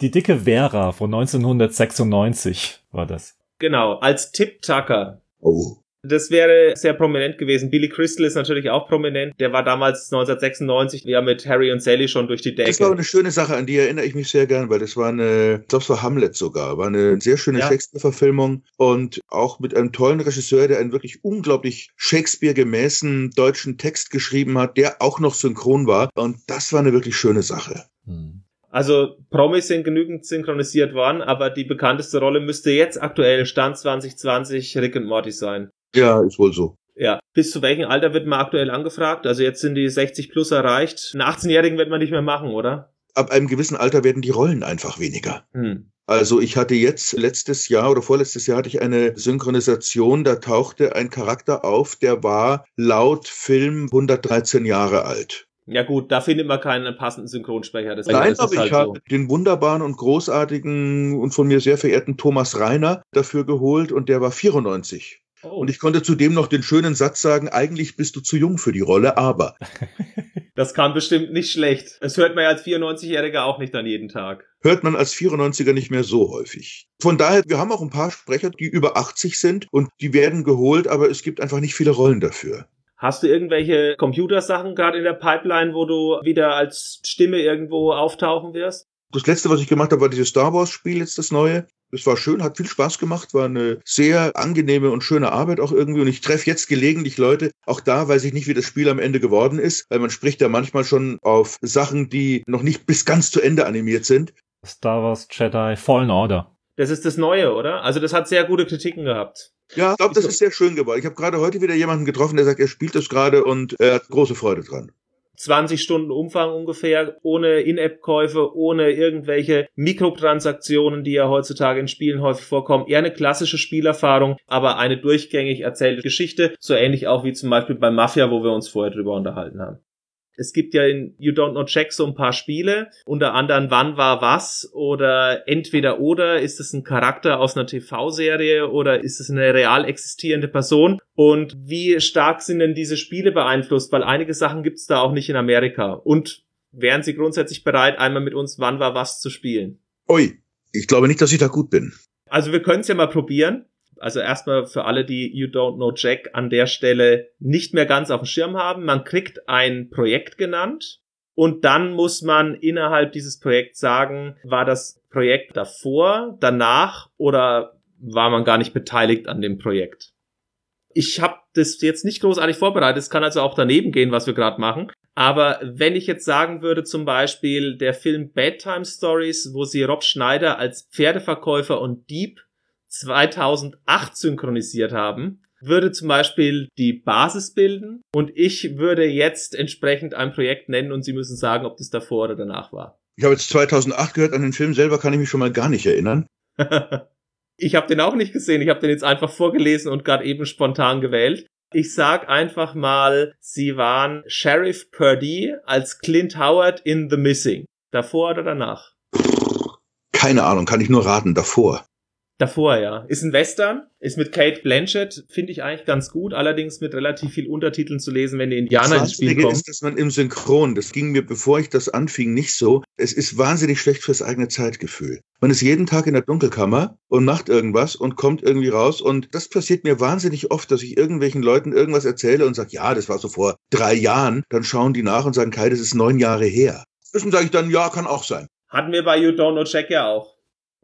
Die dicke Vera von 1996 war das. Genau, als Tip Tucker. Oh. Das wäre sehr prominent gewesen. Billy Crystal ist natürlich auch prominent. Der war damals 1996 ja mit Harry und Sally schon durch die Decke. Das war eine schöne Sache, an die erinnere ich mich sehr gern, weil das war eine, ich glaube, es war Hamlet sogar, war eine sehr schöne ja. Shakespeare-Verfilmung und auch mit einem tollen Regisseur, der einen wirklich unglaublich Shakespeare-gemäßen deutschen Text geschrieben hat, der auch noch synchron war. Und das war eine wirklich schöne Sache. Hm. Also Promis sind genügend synchronisiert worden, aber die bekannteste Rolle müsste jetzt aktuell Stand 2020 Rick und Morty sein. Ja, ist wohl so. Ja. Bis zu welchem Alter wird man aktuell angefragt? Also jetzt sind die 60 plus erreicht. Einen 18-Jährigen wird man nicht mehr machen, oder? Ab einem gewissen Alter werden die Rollen einfach weniger. Hm. Also ich hatte jetzt letztes Jahr oder vorletztes Jahr hatte ich eine Synchronisation, da tauchte ein Charakter auf, der war laut Film 113 Jahre alt. Ja gut, da findet man keinen passenden Synchronsprecher. Das Nein, aber halt ich habe den wunderbaren und großartigen und von mir sehr verehrten Thomas Reiner dafür geholt und der war 94. Oh. Und ich konnte zudem noch den schönen Satz sagen, eigentlich bist du zu jung für die Rolle, aber. [laughs] Das kam bestimmt nicht schlecht. Das hört man ja als 94-Jähriger auch nicht an jeden Tag. Hört man als 94er nicht mehr so häufig. Von daher, wir haben auch ein paar Sprecher, die über 80 sind und die werden geholt, aber es gibt einfach nicht viele Rollen dafür. Hast du irgendwelche Computersachen gerade in der Pipeline, wo du wieder als Stimme irgendwo auftauchen wirst? Das letzte, was ich gemacht habe, war dieses Star Wars Spiel, jetzt das neue. Es war schön, hat viel Spaß gemacht, war eine sehr angenehme und schöne Arbeit auch irgendwie. Und ich treffe jetzt gelegentlich Leute, auch da weiß ich nicht, wie das Spiel am Ende geworden ist, weil man spricht ja manchmal schon auf Sachen, die noch nicht bis ganz zu Ende animiert sind. Star Wars Jedi Fallen Order. Das ist das Neue, oder? Also das hat sehr gute Kritiken gehabt. Ja, ich glaube, das ist sehr schön geworden. Ich habe gerade heute wieder jemanden getroffen, der sagt, er spielt das gerade und er hat große Freude dran. 20 Stunden Umfang ungefähr, ohne In-App-Käufe, ohne irgendwelche Mikrotransaktionen, die ja heutzutage in Spielen häufig vorkommen. Eher eine klassische Spielerfahrung, aber eine durchgängig erzählte Geschichte, so ähnlich auch wie zum Beispiel bei Mafia, wo wir uns vorher drüber unterhalten haben. Es gibt ja in You Don't Know Jack so ein paar Spiele, unter anderem Wann war was oder Entweder oder, ist es ein Charakter aus einer TV-Serie oder ist es eine real existierende Person? Und wie stark sind denn diese Spiele beeinflusst? Weil einige Sachen gibt es da auch nicht in Amerika. Und wären Sie grundsätzlich bereit, einmal mit uns Wann war was zu spielen? Ui, ich glaube nicht, dass ich da gut bin. Also wir können es ja mal probieren. Also erstmal für alle, die You Don't Know Jack an der Stelle nicht mehr ganz auf dem Schirm haben. Man kriegt ein Projekt genannt und dann muss man innerhalb dieses Projekts sagen, war das Projekt davor, danach oder war man gar nicht beteiligt an dem Projekt. Ich habe das jetzt nicht großartig vorbereitet. Es kann also auch daneben gehen, was wir gerade machen. Aber wenn ich jetzt sagen würde, zum Beispiel der Film Bedtime Stories, wo sie Rob Schneider als Pferdeverkäufer und Dieb 2008 synchronisiert haben, würde zum Beispiel die Basis bilden und ich würde jetzt entsprechend ein Projekt nennen und Sie müssen sagen, ob das davor oder danach war. Ich habe jetzt 2008 gehört, an den Film selber kann ich mich schon mal gar nicht erinnern. [laughs] ich habe den auch nicht gesehen, ich habe den jetzt einfach vorgelesen und gerade eben spontan gewählt. Ich sag einfach mal, Sie waren Sheriff Purdy als Clint Howard in The Missing. Davor oder danach? Keine Ahnung, kann ich nur raten, davor. Davor, ja. Ist ein Western, ist mit Kate Blanchett, finde ich eigentlich ganz gut, allerdings mit relativ viel Untertiteln zu lesen, wenn die Indianer ins Spiel kommen. ist, dass man im Synchron, das ging mir, bevor ich das anfing, nicht so, es ist wahnsinnig schlecht fürs eigene Zeitgefühl. Man ist jeden Tag in der Dunkelkammer und macht irgendwas und kommt irgendwie raus und das passiert mir wahnsinnig oft, dass ich irgendwelchen Leuten irgendwas erzähle und sage, ja, das war so vor drei Jahren, dann schauen die nach und sagen, Kai, das ist neun Jahre her. Zwischen sage ich dann, ja, kann auch sein. Hatten wir bei You Don't Know Jack ja auch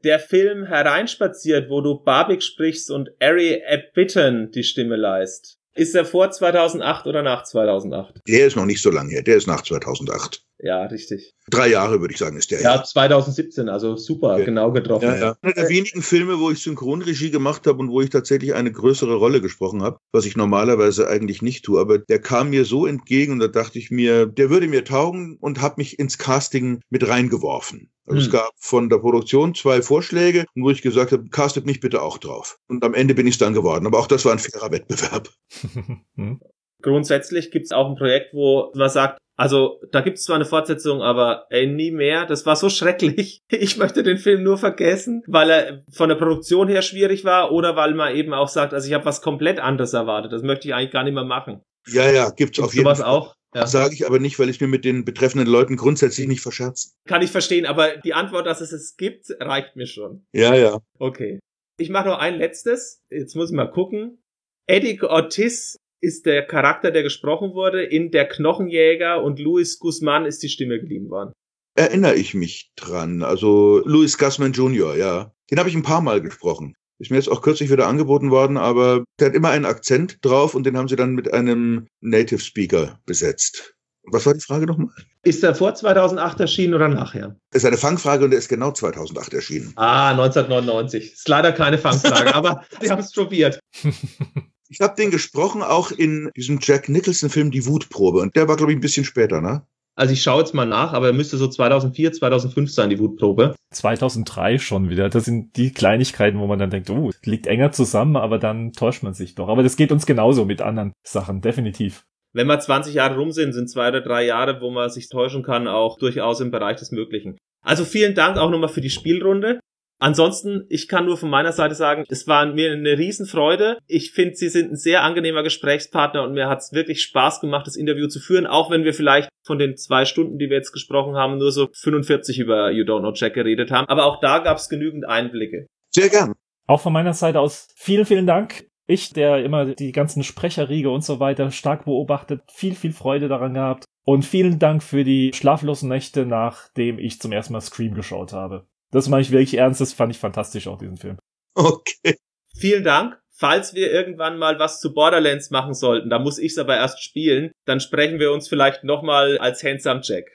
der Film hereinspaziert, wo du Barbik sprichst und Ari Abbitten die Stimme leist. Ist er vor 2008 oder nach 2008? Der ist noch nicht so lange her. Der ist nach 2008. Ja, richtig. Drei Jahre, würde ich sagen, ist der. Ja, 2017, also super, okay. genau getroffen. Ja, ja. Einer der wenigen Filme, wo ich Synchronregie gemacht habe und wo ich tatsächlich eine größere Rolle gesprochen habe, was ich normalerweise eigentlich nicht tue. Aber der kam mir so entgegen und da dachte ich mir, der würde mir taugen und habe mich ins Casting mit reingeworfen. Also hm. es gab von der Produktion zwei Vorschläge, wo ich gesagt habe, castet mich bitte auch drauf. Und am Ende bin ich es dann geworden. Aber auch das war ein fairer Wettbewerb. [laughs] [laughs] Grundsätzlich gibt es auch ein Projekt, wo man sagt, also da gibt es zwar eine Fortsetzung, aber ey, nie mehr. Das war so [laughs] schrecklich. Ich möchte den Film nur vergessen, weil er von der Produktion her schwierig war oder weil man eben auch sagt, also ich habe was komplett anderes erwartet. Das möchte ich eigentlich gar nicht mehr machen. Ja, ja, gibt's, gibt's auf jeden Fall. auch. Ja. Sage ich aber nicht, weil ich mir mit den betreffenden Leuten grundsätzlich nicht verscherze. Kann ich verstehen, aber die Antwort, dass es es gibt, reicht mir schon. Ja, ja. Okay. Ich mache noch ein letztes. Jetzt muss ich mal gucken. Eddie Ortiz ist der Charakter, der gesprochen wurde. In Der Knochenjäger und Luis Guzman ist die Stimme geliehen worden. Erinnere ich mich dran. Also Louis Guzman Jr., ja. Den habe ich ein paar Mal gesprochen. Ist mir jetzt auch kürzlich wieder angeboten worden, aber der hat immer einen Akzent drauf und den haben sie dann mit einem Native Speaker besetzt. Was war die Frage nochmal? Ist er vor 2008 erschienen oder nachher? Das ist eine Fangfrage und er ist genau 2008 erschienen. Ah, 1999. Ist leider keine Fangfrage, [laughs] aber Sie haben es probiert. [laughs] Ich habe den gesprochen auch in diesem Jack Nicholson-Film Die Wutprobe und der war, glaube ich, ein bisschen später, ne? Also ich schaue jetzt mal nach, aber er müsste so 2004, 2005 sein, die Wutprobe. 2003 schon wieder. Das sind die Kleinigkeiten, wo man dann denkt, oh, liegt enger zusammen, aber dann täuscht man sich doch. Aber das geht uns genauso mit anderen Sachen, definitiv. Wenn wir 20 Jahre rum sind, sind zwei oder drei Jahre, wo man sich täuschen kann, auch durchaus im Bereich des Möglichen. Also vielen Dank auch nochmal für die Spielrunde. Ansonsten, ich kann nur von meiner Seite sagen, es war mir eine Riesenfreude. Ich finde, Sie sind ein sehr angenehmer Gesprächspartner und mir hat es wirklich Spaß gemacht, das Interview zu führen, auch wenn wir vielleicht von den zwei Stunden, die wir jetzt gesprochen haben, nur so 45 über You Don't Know Jack geredet haben. Aber auch da gab es genügend Einblicke. Sehr gern. Auch von meiner Seite aus vielen, vielen Dank. Ich, der immer die ganzen Sprecherriege und so weiter stark beobachtet, viel, viel Freude daran gehabt. Und vielen Dank für die schlaflosen Nächte, nachdem ich zum ersten Mal Scream geschaut habe. Das meine ich wirklich ernst, das fand ich fantastisch auch, diesen Film. Okay. Vielen Dank. Falls wir irgendwann mal was zu Borderlands machen sollten, da muss ich es aber erst spielen, dann sprechen wir uns vielleicht nochmal als Handsome Jack.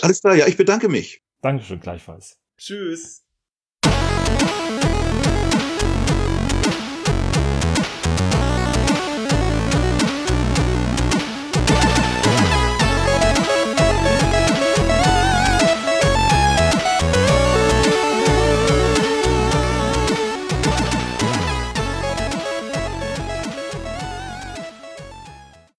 Alles klar, ja, ich bedanke mich. Dankeschön gleichfalls. Tschüss. Thank you.